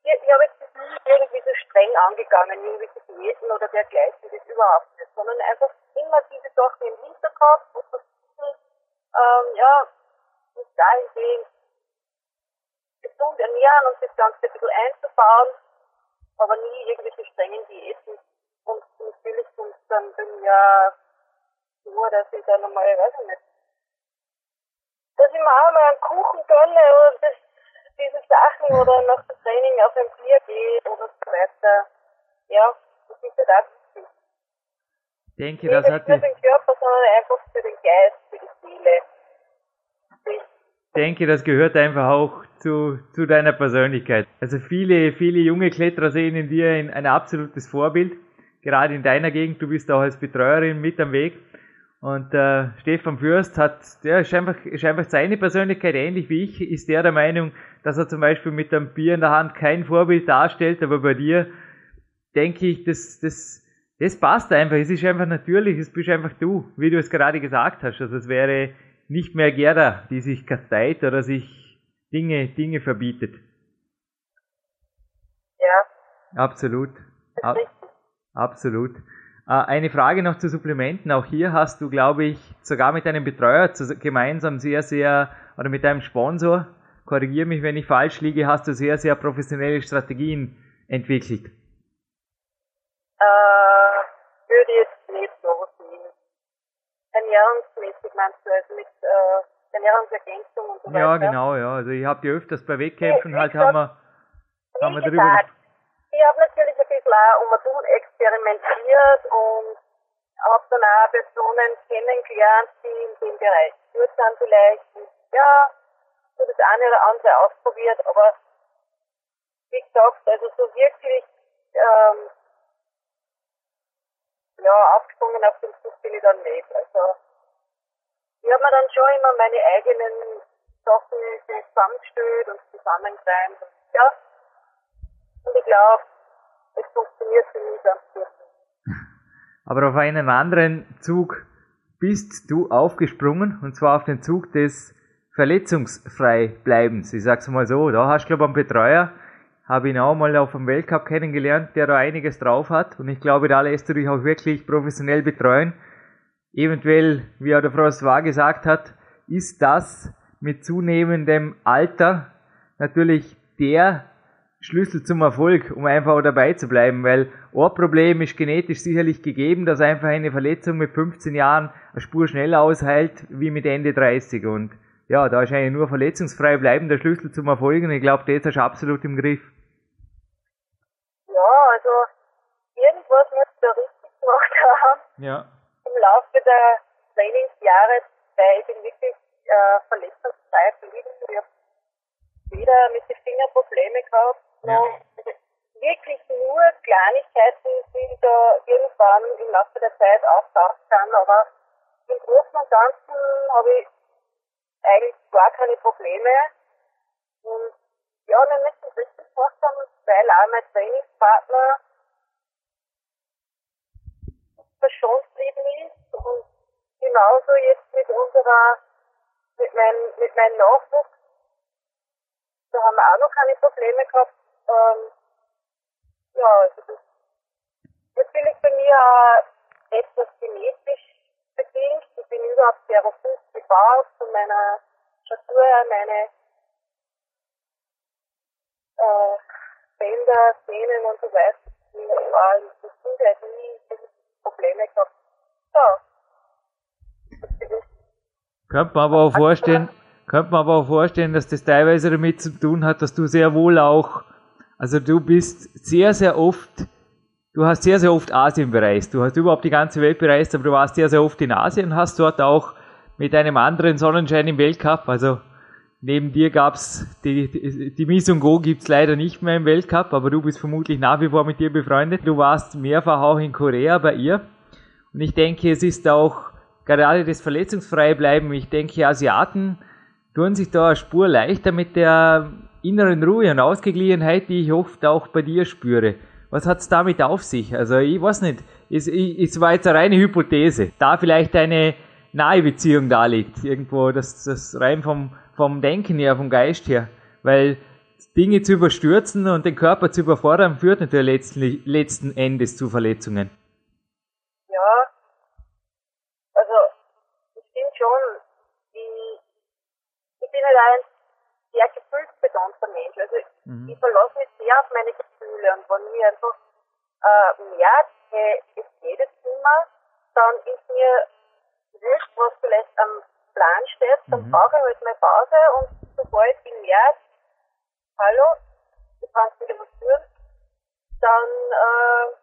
ich, habe jetzt nicht irgendwie so streng angegangen, irgendwelche Diäten oder dergleichen, das überhaupt nicht, sondern einfach immer diese Sachen im Hinterkopf und versuchen, ähm, ja, mich dahingehend gesund ernähren und das Ganze ein bisschen einzubauen aber nie irgendwelche strengen Diäten. Und natürlich kommt es dann bei mir so, dass ich dann einmal, weiß ich nicht, dass ich mir auch mal einen Kuchen gönne oder das, diese Sachen oder nach dem Training auf ein Bier gehe oder so weiter. Ja, das ist halt auch wichtig. Ich denke, das hat nicht für den Körper, sondern einfach für den Geist, für die Seele. Ich denke, das gehört einfach auch zu, zu deiner Persönlichkeit. Also viele, viele junge Kletterer sehen in dir ein, ein absolutes Vorbild. Gerade in deiner Gegend, du bist auch als Betreuerin mit am Weg. Und äh, Stefan Fürst hat, der ist einfach, ist einfach seine Persönlichkeit ähnlich wie ich, ist der der Meinung, dass er zum Beispiel mit einem Bier in der Hand kein Vorbild darstellt, aber bei dir denke ich, das, das, das passt einfach. Es ist einfach natürlich, es bist einfach du, wie du es gerade gesagt hast. Also es wäre nicht mehr Gerda, die sich kasteit oder sich Dinge, Dinge verbietet. Ja. Absolut. A absolut. Äh, eine Frage noch zu Supplementen. Auch hier hast du, glaube ich, sogar mit einem Betreuer gemeinsam sehr, sehr, oder mit einem Sponsor, korrigiere mich, wenn ich falsch liege, hast du sehr, sehr professionelle Strategien entwickelt. Äh, würde jetzt nicht so sehen. Ernährungsmäßig meinst du, also mit äh, Ernährungsergänzung und so weiter. Ja, genau, ja. Also ich habe die öfters bei Wettkämpfen nee, halt haben wir, haben wir darüber. Gesagt, ich habe natürlich ein bisschen auch um und experimentiert und habe dann auch Personen kennengelernt, die in dem Bereich gut sind vielleicht. Und ja, so das eine oder andere ausprobiert, aber wie gesagt, also so wirklich ähm, ja, aufgesprungen auf den Zug bin ich dann nicht. Also ich habe mir dann schon immer meine eigenen Sachen zusammengestellt und zusammengereimt. Und, ja. Und ich glaube, es funktioniert für mich ganz gut. Aber auf einen anderen Zug bist du aufgesprungen, und zwar auf den Zug des verletzungsfrei bleibens. Ich sag's mal so, da hast du, glaube einen Betreuer, habe ihn auch mal auf dem Weltcup kennengelernt, der da einiges drauf hat. Und ich glaube, da lässt du dich auch wirklich professionell betreuen. Eventuell, wie auch der François gesagt hat, ist das mit zunehmendem Alter natürlich der Schlüssel zum Erfolg, um einfach dabei zu bleiben, weil Ohrproblem ist genetisch sicherlich gegeben, dass einfach eine Verletzung mit 15 Jahren eine Spur schneller ausheilt wie mit Ende 30 und ja, da ist eigentlich nur verletzungsfrei bleiben der Schlüssel zum Erfolg und ich glaube, das ist absolut im Griff. Ja, also irgendwas muss da richtig gemacht haben. Ja. Im Laufe der Trainingsjahre, weil ich bin wirklich äh, verletzungsfrei geblieben. Ich habe weder mit den Fingern Probleme gehabt, Ja. noch wirklich nur Kleinigkeiten, die da irgendwann im Laufe auftaucht sind, aber im Großen und Ganzen habe ich eigentlich gar keine Probleme. Und ja, wir müssen richtig haben, weil auch mein Trainingspartner verschont geblieben ist und genauso jetzt mit unserer, mit meinem, mit meinem Nachwuchs, da haben wir auch noch keine Probleme gehabt. Ähm, ja, also das natürlich bei mir auch etwas genetisch bedingt. Ich bin überhaupt sehr robust gebaut von meiner Statur her, meine äh, Bänder, Sehnen und so weiter. Ich war in der Kindheit nie diese Probleme gehabt. Ja. Das ist Könnte man aber auch vorstellen, könnte man aber auch vorstellen, dass das teilweise damit zu tun hat, dass du sehr wohl auch, also du bist sehr, sehr oft, du hast sehr, sehr oft Asien bereist. Du hast überhaupt die ganze Welt bereist, aber du warst sehr, sehr oft in Asien hast dort auch mit einem anderen Sonnenschein im Weltcup, also neben dir gab's die, die, die Miss und Go gibt's leider nicht mehr im Weltcup, aber du bist vermutlich nach wie vor mit dir befreundet. Du warst mehrfach auch in Korea bei ihr. Und ich denke, es ist auch gerade das verletzungsfreie Bleiben. Ich denke, Asiaten tun sich da eine Spur leichter mit der inneren Ruhe und Ausgeglichenheit, die ich oft auch bei dir spüre. Was hat's damit auf sich? Also ich weiß nicht. Es, es war jetzt eine reine Hypothese. Da vielleicht eine nahe Beziehung da liegt. Irgendwo das, das rein vom, vom Denken her, vom Geist her. Weil Dinge zu überstürzen und den Körper zu überfordern, führt natürlich letztlich, letzten Endes zu Verletzungen. Ja, also ich bin schon, ich, ich bin halt ein sehr gefühlsbetonter Mensch. Also ich verlasse mich sehr auf meine Gefühle und wenn ich einfach äh, merke, hey, es geht jetzt nicht mehr, dann ist mir wurscht, was vielleicht am Plan steht, dann brauche ich halt meine Pause und sobald ich merke, hallo, du kannst wieder was tun, dann äh,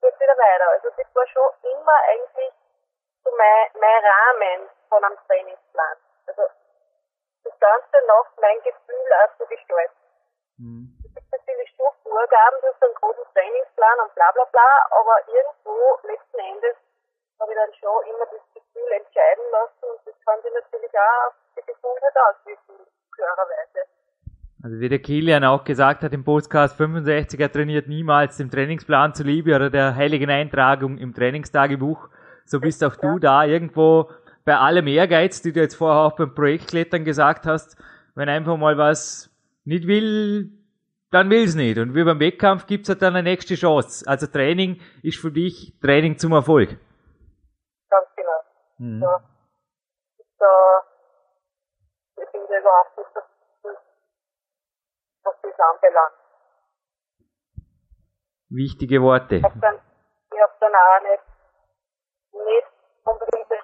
geht wieder weiter. Also das war schon immer eigentlich so mein, mein Rahmen von einem Trainingsplan. Also das Ganze nach mein Gefühl auch zu gestalten. Es gibt natürlich schon Vorgaben, du hast einen großen Trainingsplan und bla bla bla, aber irgendwo letzten Endes habe ich dann schon immer das Gefühl entscheiden lassen und das kann sich natürlich auch auf die Gesundheit auswirken, klarerweise. Also wie der Kilian auch gesagt hat im Podcast 65, er trainiert niemals dem Trainingsplan zuliebe oder der heiligen Eintragung im Trainingstagebuch. So bist auch du da irgendwo bei allem Ehrgeiz, die du jetzt vorher auch beim Projektklettern gesagt hast, wenn einfach mal was nicht will, dann will's nicht. Und wie beim Wettkampf gibt's halt dann eine nächste Chance. Also Training ist für dich Training zum Erfolg. Ganz genau. Mhm. Ja. Da, ich bin da überhaupt nicht dafür, was das anbelangt. Wichtige Worte. Ich habe dann, ich hab dann auch nicht, nicht unbedingt ein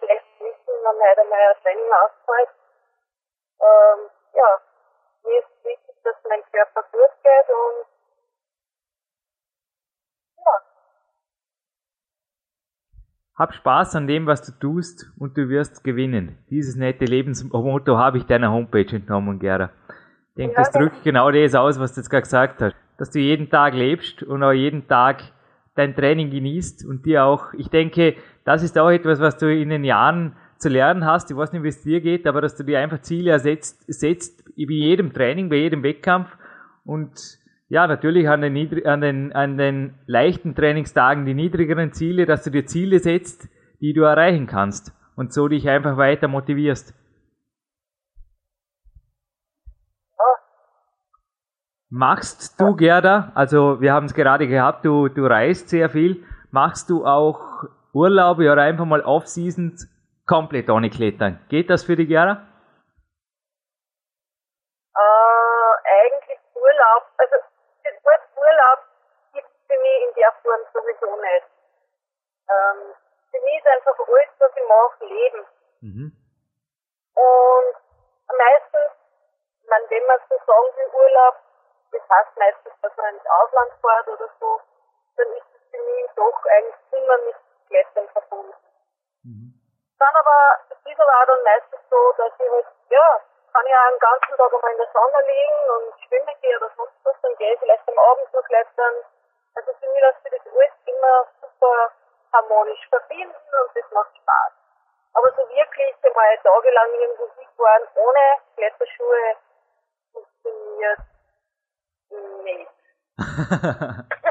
wenn heute einmal ein Training ausfällt. Ähm, ja, mir ist wichtig, dass mein Körper gut geht und ja, Hab Spaß an dem, was du tust und du wirst gewinnen. Dieses nette Lebensmotto habe ich deiner Homepage entnommen, Gera. Ich denke, das Ja, drückt genau das aus, was du jetzt gerade gesagt hast. Dass du jeden Tag lebst und auch jeden Tag dein Training genießt und dir auch, ich denke, das ist auch etwas, was du in den Jahren zu lernen hast. Ich weiß nicht, wie es dir geht, aber dass du dir einfach Ziele ersetzt, setzt, bei jedem Training, bei jedem Wettkampf und ja, natürlich an den, an, den, an den leichten Trainingstagen die niedrigeren Ziele, dass du dir Ziele setzt, die du erreichen kannst und so dich einfach weiter motivierst. Machst du, Gerda, also wir haben es gerade gehabt, du, du reist sehr viel, machst du auch Urlaube oder einfach mal Off-Seasons komplett ohne Klettern? Geht das für die Gerda? Äh, eigentlich Urlaub, also das Wort Urlaub gibt es für mich in der Form sowieso nicht. Ähm, für mich ist einfach alles, was ich mache, Leben. Mhm. Und meistens, meine, wenn man so sagen will, Urlaub, das heißt meistens, dass man ins Ausland fährt oder so, dann ist es für mich doch eigentlich immer mit Klettern verbunden. Dann aber, aber auch dann meistens so, dass ich halt, ja, kann ich auch den ganzen Tag einmal in der Sonne liegen und schwimmen gehe oder sonst was, dann gehe ich vielleicht am Abend noch klettern. Also für mich lässt sich das alles immer super harmonisch verbinden und das macht Spaß. Aber so wirklich einmal tagelang irgendwo hinfahren ohne Kletterschuhe funktioniert nicht.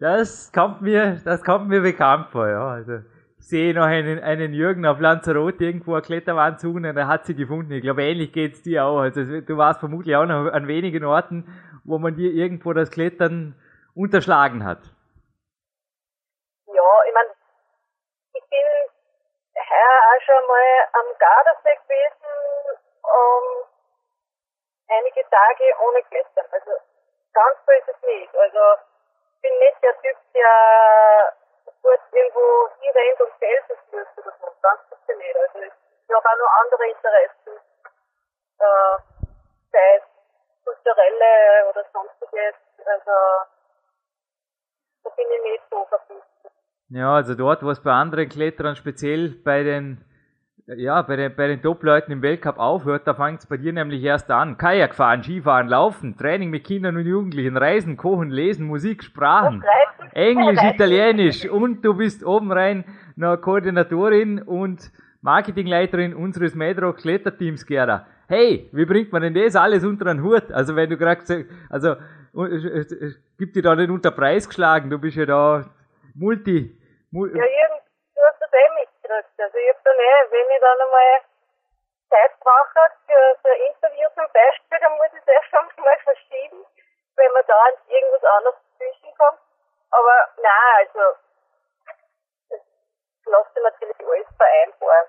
Das kommt mir, das kommt mir bekannt vor, ja. Also, ich sehe noch einen, einen Jürgen auf Lanzarote irgendwo eine Kletterwand suchen und er hat sie gefunden. Ich glaube, ähnlich geht's dir auch. Also, du warst vermutlich auch noch an wenigen Orten, wo man dir irgendwo das Klettern unterschlagen hat. Ja, ich meine, ich bin heuer auch schon mal am Gardasee gewesen, um, einige Tage ohne Klettern. Also ganz so ist es nicht. Also bin nicht der Typ, der sofort irgendwo hinrennt und Felsen stößt oder so. Ganz sicher nicht. Also ich habe auch noch andere Interessen, äh, sei es kulturelle oder sonstiges. Also da bin ich nicht so verpflichtet. Ja, also dort, wo es bei anderen Kletterern, speziell bei den, ja, bei den, bei den Top-Leuten im Weltcup aufhört, da fängt es bei dir nämlich erst an. Kajak fahren, Skifahren, Laufen, Training mit Kindern und Jugendlichen, Reisen, Kochen, Lesen, Musik, Sprachen, Englisch, Italienisch und du bist oben rein noch Koordinatorin und Marketingleiterin unseres Medrock Kletterteams, Gerda. Hey, wie bringt man denn das alles unter einen Hut? Also wenn du gerade, also äh, äh, äh, gib dir da nicht unter Preis geschlagen, du bist ja da Multi, Mul Ja, irgend, du hast das eh mitgekriegt. Also ich hab dann eh, wenn ich dann einmal Zeit brauche für so ein Interview zum Beispiel, dann muss ich es schon mal verschieben, wenn man da irgendwas anderes dazwischen kommt. Aber nein, also das lässt sich natürlich alles vereinbaren.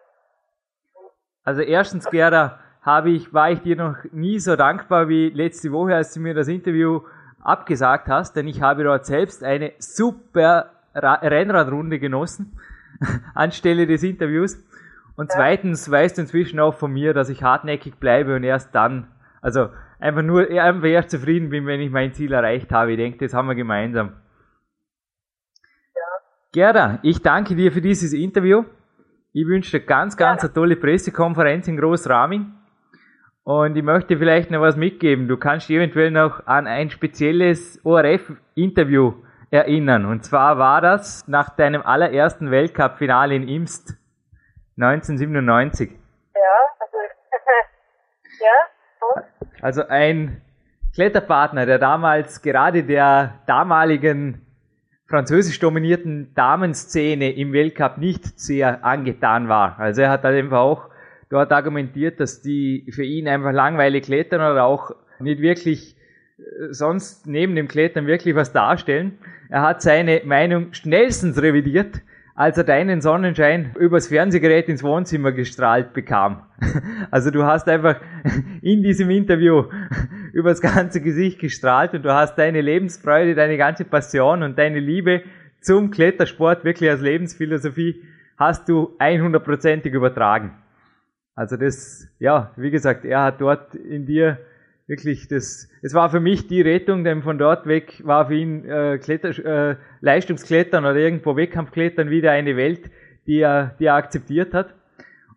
Also erstens, Gerda, habe ich, war ich dir noch nie so dankbar wie letzte Woche, als du mir das Interview abgesagt hast, denn ich habe dort selbst eine super Ra Rennradrunde genossen, anstelle des Interviews. Und zweitens weißt du inzwischen auch von mir, dass ich hartnäckig bleibe und erst dann, also einfach nur, einfach erst zufrieden bin, wenn ich mein Ziel erreicht habe. Ich denke, das haben wir gemeinsam. Gerda, ich danke dir für dieses Interview. Ich wünsche dir ganz, ganz eine tolle Pressekonferenz in Großraming. Und ich möchte vielleicht noch was mitgeben. Du kannst eventuell noch an ein spezielles ORF-Interview erinnern. Und zwar war das nach deinem allerersten Weltcup-Finale in Imst 1997. Ja, also ja, und? Also ein Kletterpartner, der damals gerade der damaligen französisch dominierten Damenszene im Weltcup nicht sehr angetan war. Also er hat halt einfach auch dort argumentiert, dass die für ihn einfach langweilig klettern oder auch nicht wirklich sonst neben dem Klettern wirklich was darstellen. Er hat seine Meinung schnellstens revidiert, als er deinen Sonnenschein übers Fernsehgerät ins Wohnzimmer gestrahlt bekam. Also du hast einfach in diesem Interview übers ganze Gesicht gestrahlt und du hast deine Lebensfreude, deine ganze Passion und deine Liebe zum Klettersport wirklich als Lebensphilosophie hast du 100%ig übertragen. Also das, ja, wie gesagt, er hat dort in dir wirklich das, es war für mich die Rettung, denn von dort weg war für ihn äh, Kletter, äh, Leistungsklettern oder irgendwo Wettkampfklettern wieder eine Welt, die er, die er akzeptiert hat.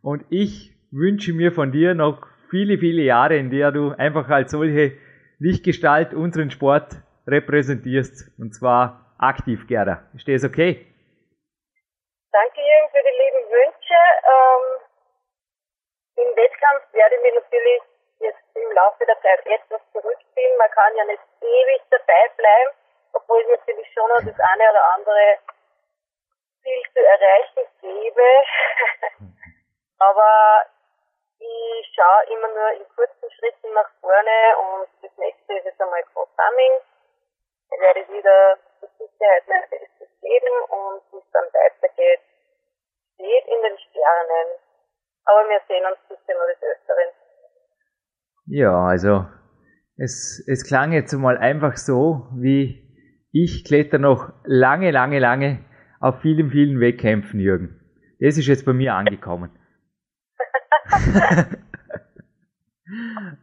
Und ich wünsche mir von dir noch viele, viele Jahre, in der du einfach als solche Lichtgestalt unseren Sport repräsentierst. Und zwar aktiv, Gerda. Ist das okay? Danke Jürgen für die lieben Wünsche. Ähm, Im Wettkampf werde ich mich natürlich jetzt im Laufe der Zeit etwas zurückziehen. Man kann ja nicht ewig dabei bleiben, obwohl es natürlich schon noch das eine oder andere Ziel zu erreichen gäbe. Aber ich schaue immer nur in kurzen Schritten nach vorne und das nächste ist jetzt einmal Programming. Da werde ich wieder mit Sicherheit mein Bestes geben und wie es dann weitergeht, steht in den Sternen. Aber wir sehen uns sicher noch des Öfteren. Ja, also es, es klang jetzt mal einfach so, wie ich kletter noch lange, lange, lange auf vielen, vielen Wettkämpfen, Jürgen. Das ist jetzt bei mir angekommen.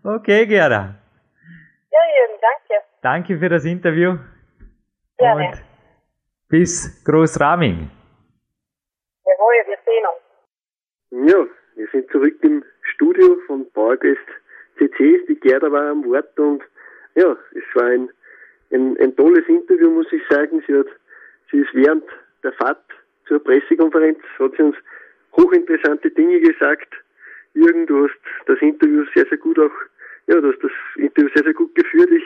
okay, Gerda. Ja, Jürgen, danke. Danke für das Interview. Gerne. Und bis Großraming. Jawohl, wir sehen uns. Ja, wir sind zurück im Studio von Bauerquest CC. Die Gerda war am Wort und ja, es war ein, ein, ein tolles Interview, muss ich sagen. Sie hat, sie ist während der Fahrt zur Pressekonferenz, hat sie uns hochinteressante Dinge gesagt. Jürgen, du hast das Interview sehr, sehr gut auch, ja, du hast das Interview sehr, sehr gut geführt. Ich,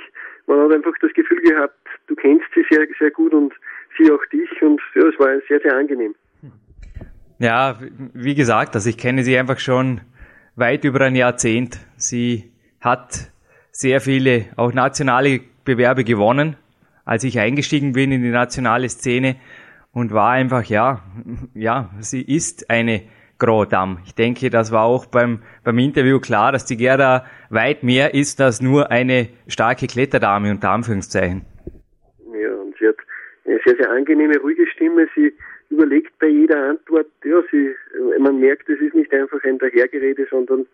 man hat einfach das Gefühl gehabt, du kennst sie sehr, sehr gut und sie auch dich und ja, es war sehr, sehr angenehm. Ja, wie gesagt, also ich kenne sie einfach schon weit über ein Jahrzehnt. Sie hat sehr viele auch nationale Bewerbe gewonnen, als ich eingestiegen bin in die nationale Szene und war einfach, ja, ja, sie ist eine Grodam. Ich denke, das war auch beim, beim Interview klar, dass die Gerda weit mehr ist als nur eine starke Kletterdame unter Anführungszeichen. Ja, und sie hat eine sehr, sehr angenehme, ruhige Stimme. Sie überlegt bei jeder Antwort, ja, sie, man merkt, es ist nicht einfach ein Dahergerede, sondern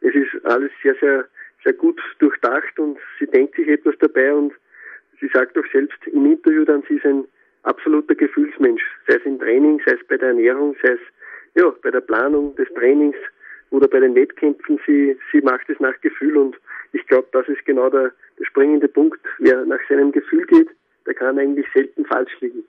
es ist alles sehr, sehr, sehr gut durchdacht und sie denkt sich etwas dabei und sie sagt auch selbst im Interview dann, sie ist ein absoluter Gefühlsmensch, sei es im Training, sei es bei der Ernährung, sei es ja, bei der Planung des Trainings oder bei den Wettkämpfen, sie, sie macht es nach Gefühl und ich glaube, das ist genau der, der springende Punkt. Wer nach seinem Gefühl geht, der kann eigentlich selten falsch liegen.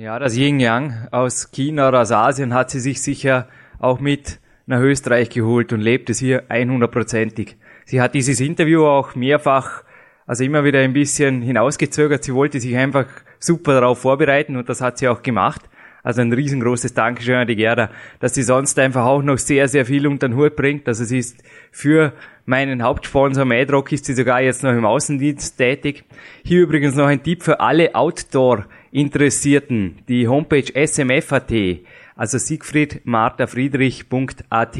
Ja, das Yin Yang aus China oder aus Asien hat sie sich sicher auch mit nach Österreich geholt und lebt es hier 100%ig. Sie hat dieses Interview auch mehrfach, also immer wieder ein bisschen hinausgezögert. Sie wollte sich einfach super darauf vorbereiten und das hat sie auch gemacht. Also ein riesengroßes Dankeschön an die Gerda, dass sie sonst einfach auch noch sehr, sehr viel unter den Hut bringt. Also sie ist für meinen Hauptsponsor Madrock ist sie sogar jetzt noch im Außendienst tätig. Hier übrigens noch ein Tipp für alle Outdoor-Interessierten. Die Homepage smf.at, also siegfriedmartafriedrich.at.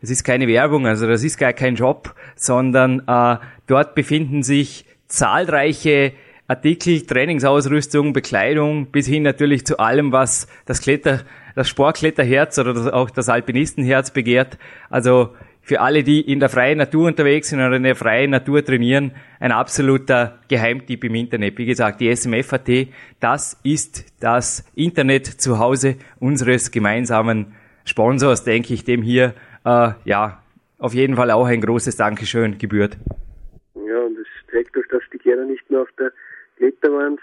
Es ist keine Werbung, also das ist gar kein Job, sondern äh, dort befinden sich zahlreiche Artikel, Trainingsausrüstung, Bekleidung, bis hin natürlich zu allem, was das Kletter, das Sportkletterherz oder das, auch das Alpinistenherz begehrt. Also für alle, die in der freien Natur unterwegs sind oder in der freien Natur trainieren, ein absoluter Geheimtipp im Internet. Wie gesagt, die SMF.at, das ist das Internet zu Hause unseres gemeinsamen Sponsors, denke ich, dem hier, äh, ja, auf jeden Fall auch ein großes Dankeschön gebührt. Ja, und es zeigt doch, dass die Gerda nicht nur auf der Kletterwand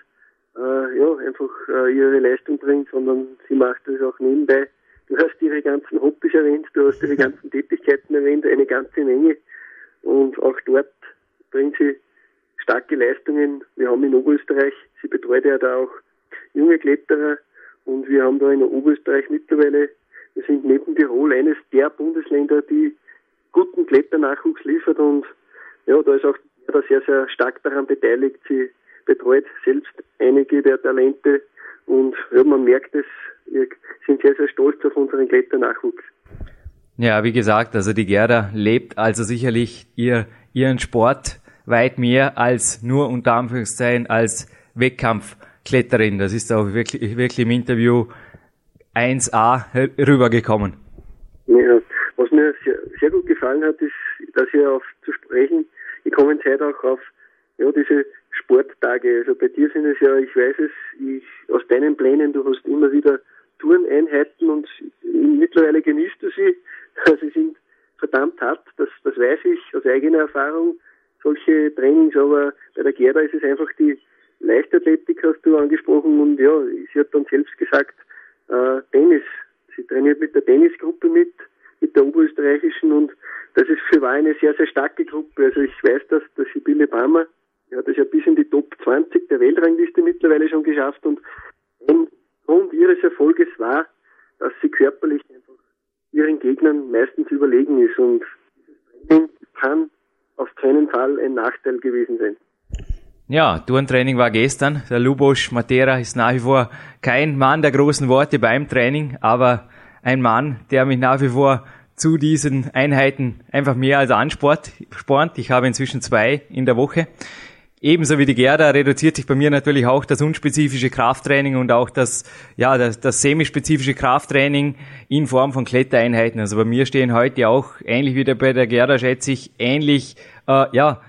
äh, ja, einfach äh, ihre Leistung bringt, sondern sie macht das auch nebenbei. Du hast ihre ganzen Hobbys erwähnt, du hast ihre ganzen Tätigkeiten erwähnt, eine ganze Menge. Und auch dort bringt sie starke Leistungen. Wir haben in Oberösterreich, sie betreut ja da auch junge Kletterer und wir haben da in Oberösterreich mittlerweile, wir sind neben Tirol eines der Bundesländer, die guten Kletternachwuchs liefert und ja, da ist auch da sehr, sehr stark daran beteiligt. Sie betreut selbst einige der Talente und ja, man merkt es, wir sind sehr, sehr stolz auf unseren Kletternachwuchs. Ja, wie gesagt, also die Gerda lebt also sicherlich ihr, ihren Sport weit mehr als nur unter Anführungszeichen als Wettkampfkletterin. Das ist auch wirklich, wirklich im Interview 1a rübergekommen. Ja, was mir sehr, sehr gut gefallen hat, ist, dass ihr auf zu sprechen gekommen seid auch auf ja, diese Sporttage. Also bei dir sind es ja, ich weiß es, ich, aus deinen Plänen, du hast immer wieder Toureneinheiten und mittlerweile genießt du sie. Sie sind verdammt hart, das, das weiß ich aus eigener Erfahrung, solche Trainings, aber bei der Gerda ist es einfach die Leichtathletik, hast du angesprochen und ja, sie hat dann selbst gesagt, äh, Tennis. Sie trainiert mit der Tennisgruppe mit, mit der oberösterreichischen und das ist für eine sehr, sehr starke Gruppe. Also ich weiß, dass der Sibylle Bammer er hat es ja bis in die Top 20 der Weltrangliste mittlerweile schon geschafft und ein Grund ihres Erfolges war, dass sie körperlich einfach ihren Gegnern meistens überlegen ist und Training kann auf keinen Fall ein Nachteil gewesen sein. Ja, Turntraining war gestern. Der Lubosch Matera ist nach wie vor kein Mann der großen Worte beim Training, aber ein Mann, der mich nach wie vor zu diesen Einheiten einfach mehr als ansport. Sport. Ich habe inzwischen zwei in der Woche. Ebenso wie die Gerda reduziert sich bei mir natürlich auch das unspezifische Krafttraining und auch das, ja, das, das semispezifische Krafttraining in Form von Klettereinheiten. Also bei mir stehen heute auch, ähnlich wie bei der Gerda, schätze ich, ähnlich, äh, ja,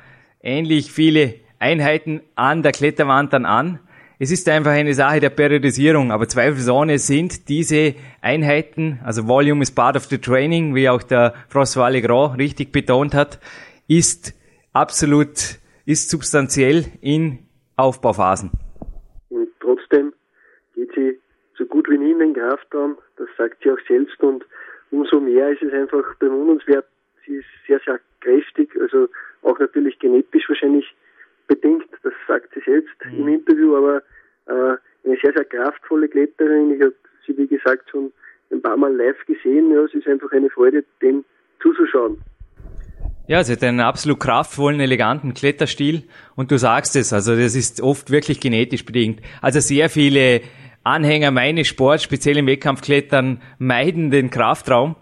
ähnlich viele Einheiten an der Kletterwand dann an. Es ist einfach eine Sache der Periodisierung, aber zweifelsohne sind diese Einheiten, also Volume is part of the training, wie auch der François Legrand richtig betont hat, ist absolut, ist substanziell in Aufbauphasen. Und trotzdem geht sie so gut wie nie in den Kraftraum, das sagt sie auch selbst und umso mehr ist es einfach bewundernswert. Sie ist sehr, sehr kräftig, also auch natürlich genetisch wahrscheinlich bedingt, das sagt sie selbst mhm. im Interview, aber äh, eine sehr, sehr kraftvolle Kletterin. Ich habe sie, wie gesagt, schon ein paar Mal live gesehen. Ja, es ist einfach eine Freude, dem zuzuschauen. Ja, sie hat einen absolut kraftvollen, eleganten Kletterstil und du sagst es, also das ist oft wirklich genetisch bedingt. Also sehr viele Anhänger meines Sports, speziell im Wettkampfklettern, meiden den Kraftraum.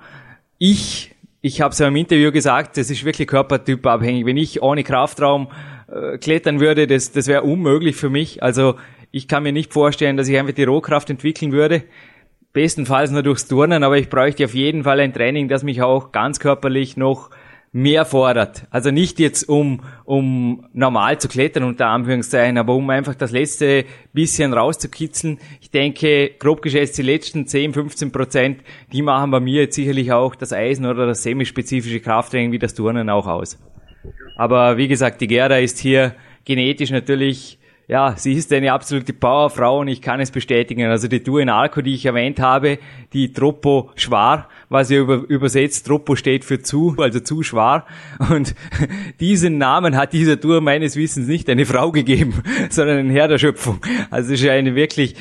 Ich, ich habe es ja im Interview gesagt, das ist wirklich körpertypabhängig. Wenn ich ohne Kraftraum äh, klettern würde, das, das wäre unmöglich für mich. Also ich kann mir nicht vorstellen, dass ich einfach die Rohkraft entwickeln würde. Bestenfalls nur durchs Turnen, aber ich bräuchte auf jeden Fall ein Training, das mich auch ganz körperlich noch mehr fordert. Also nicht jetzt um, um normal zu klettern, unter Anführungszeichen, aber um einfach das letzte bisschen rauszukitzeln. Ich denke, grob geschätzt, die letzten 10, 15 Prozent, die machen bei mir jetzt sicherlich auch das Eisen oder das semispezifische Krafttraining wie das Turnen auch aus. Aber wie gesagt, die Gerda ist hier genetisch natürlich ja, sie ist eine absolute Powerfrau und ich kann es bestätigen. Also die Tour in Arco, die ich erwähnt habe, die Troppo Schwar, was ja über, übersetzt, Troppo steht für zu, also zu schwar. Und diesen Namen hat dieser Tour meines Wissens nicht eine Frau gegeben, sondern ein Herr der Schöpfung. Also es ist eine wirklich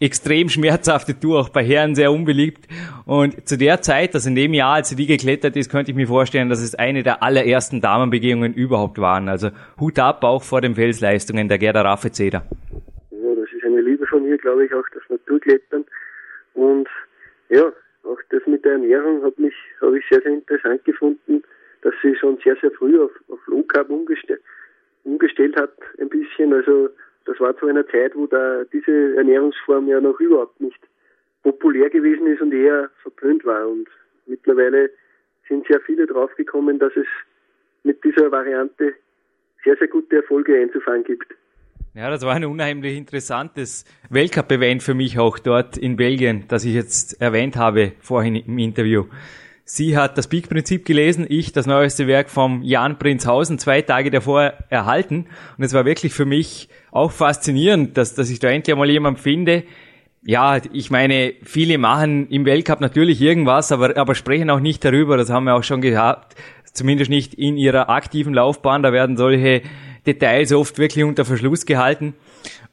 extrem schmerzhafte Tour, auch bei Herren sehr unbeliebt. Und zu der Zeit, also in dem Jahr, als sie die geklettert ist, könnte ich mir vorstellen, dass es eine der allerersten Damenbegehungen überhaupt waren. Also Hut ab auch vor den Felsleistungen der Gerda Raffezeder. Ja, das ist eine Liebe von ihr, glaube ich, auch das Naturklettern. Und ja, auch das mit der Ernährung hat mich, habe ich sehr, sehr interessant gefunden, dass sie schon sehr, sehr früh auf, auf Low Carb umgestellt, umgestellt hat, ein bisschen. Also, das war zu einer Zeit, wo da diese Ernährungsform ja noch überhaupt nicht populär gewesen ist und eher verpönt war. Und mittlerweile sind sehr viele draufgekommen, dass es mit dieser Variante sehr, sehr gute Erfolge einzufahren gibt. Ja, das war ein unheimlich interessantes Weltcup-Event für mich auch dort in Belgien, das ich jetzt erwähnt habe vorhin im Interview. Sie hat das Peak-Prinzip gelesen, ich das neueste Werk vom Jan Prinzhausen zwei Tage davor erhalten. Und es war wirklich für mich auch faszinierend, dass, dass ich da endlich einmal jemand finde. Ja, ich meine, viele machen im Weltcup natürlich irgendwas, aber, aber sprechen auch nicht darüber. Das haben wir auch schon gehabt. Zumindest nicht in ihrer aktiven Laufbahn. Da werden solche Details oft wirklich unter Verschluss gehalten.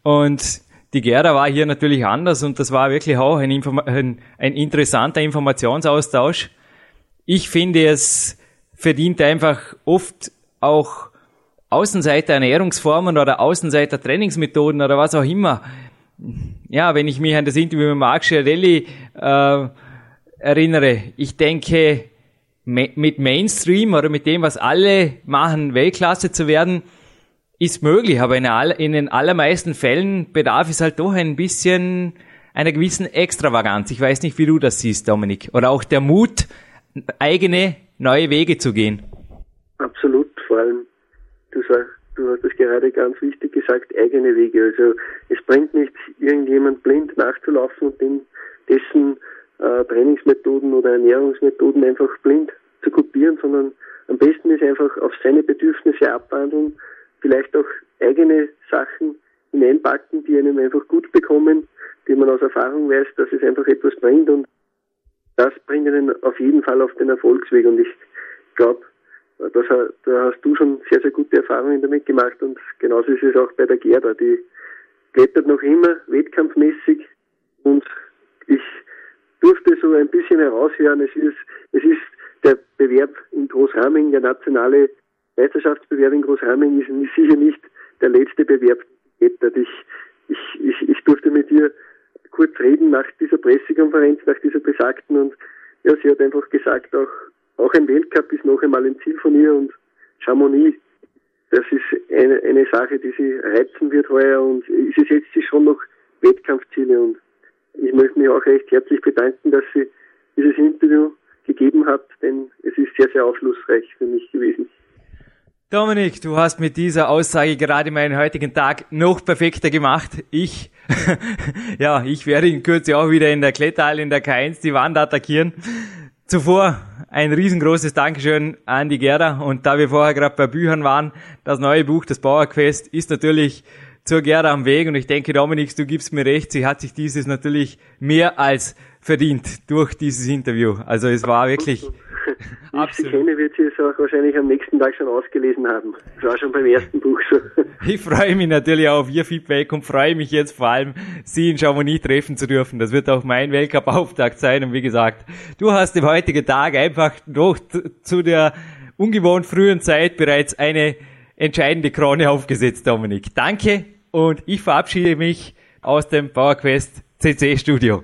Und die Gerda war hier natürlich anders und das war wirklich auch ein, Inform ein, ein interessanter Informationsaustausch. Ich finde, es verdient einfach oft auch Außenseiter Ernährungsformen oder Außenseiter Trainingsmethoden oder was auch immer. Ja, wenn ich mich an das Interview mit Marc Schiarelli äh, erinnere, ich denke, mit Mainstream oder mit dem, was alle machen, Weltklasse zu werden, ist möglich, aber in, all, in den allermeisten Fällen bedarf es halt doch ein bisschen einer gewissen Extravaganz. Ich weiß nicht, wie du das siehst, Dominik. Oder auch der Mut, eigene, neue Wege zu gehen. Absolut, vor allem, du sagst, du hast das gerade ganz wichtig gesagt, eigene Wege. Also es bringt nicht, irgendjemand blind nachzulaufen und den, dessen äh, Trainingsmethoden oder Ernährungsmethoden einfach blind zu kopieren, sondern am besten ist einfach auf seine Bedürfnisse abwandeln vielleicht auch eigene Sachen hineinpacken, die einem einfach gut bekommen, die man aus Erfahrung weiß, dass es einfach etwas bringt und das bringt einen auf jeden Fall auf den Erfolgsweg und ich glaube, da hast du schon sehr, sehr gute Erfahrungen damit gemacht und genauso ist es auch bei der Gerda, die klettert noch immer wettkampfmäßig und ich durfte, so ein bisschen heraushören. Es ist, es ist der Bewerb in Großraming, der nationale Meisterschaftsbewerb in Großraming ist sicher nicht der letzte Bewerb. Ich, ich, ich, ich durfte mit ihr kurz reden nach dieser Pressekonferenz, nach dieser besagten und ja, sie hat einfach gesagt, auch, auch ein Weltcup ist noch einmal ein Ziel von ihr und Chamonix, das ist eine, eine Sache, die sie reizen wird heuer und sie setzt sich schon noch Wettkampfziele und ich möchte mich auch recht herzlich bedanken, dass sie dieses Interview gegeben hat, denn es ist sehr, sehr aufschlussreich für mich gewesen. Dominik, du hast mit dieser Aussage gerade meinen heutigen Tag noch perfekter gemacht. Ich, ja, ich werde in Kürze auch wieder in der Kletterhalle in der K1 die Wand attackieren. Zuvor ein riesengroßes Dankeschön an die Gerda und da wir vorher gerade bei Büchern waren, das neue Buch, das Bauerquest, ist natürlich zur Gerda am Weg und ich denke, Dominik, du gibst mir recht, sie hat sich dieses natürlich mehr als verdient durch dieses Interview. Also es war wirklich Sie kenne, wird sie es auch wahrscheinlich am nächsten Tag schon ausgelesen haben. Das war schon beim ersten Buch so. Ich freue mich natürlich auch auf Ihr Feedback und freue mich jetzt vor allem, Sie in Chamonix treffen zu dürfen. Das wird auch mein Weltcup-Auftakt sein. Und wie gesagt, du hast im heutigen Tag einfach noch zu der ungewohnt frühen Zeit bereits eine entscheidende Krone aufgesetzt, Dominik. Danke und ich verabschiede mich aus dem PowerQuest CC Studio.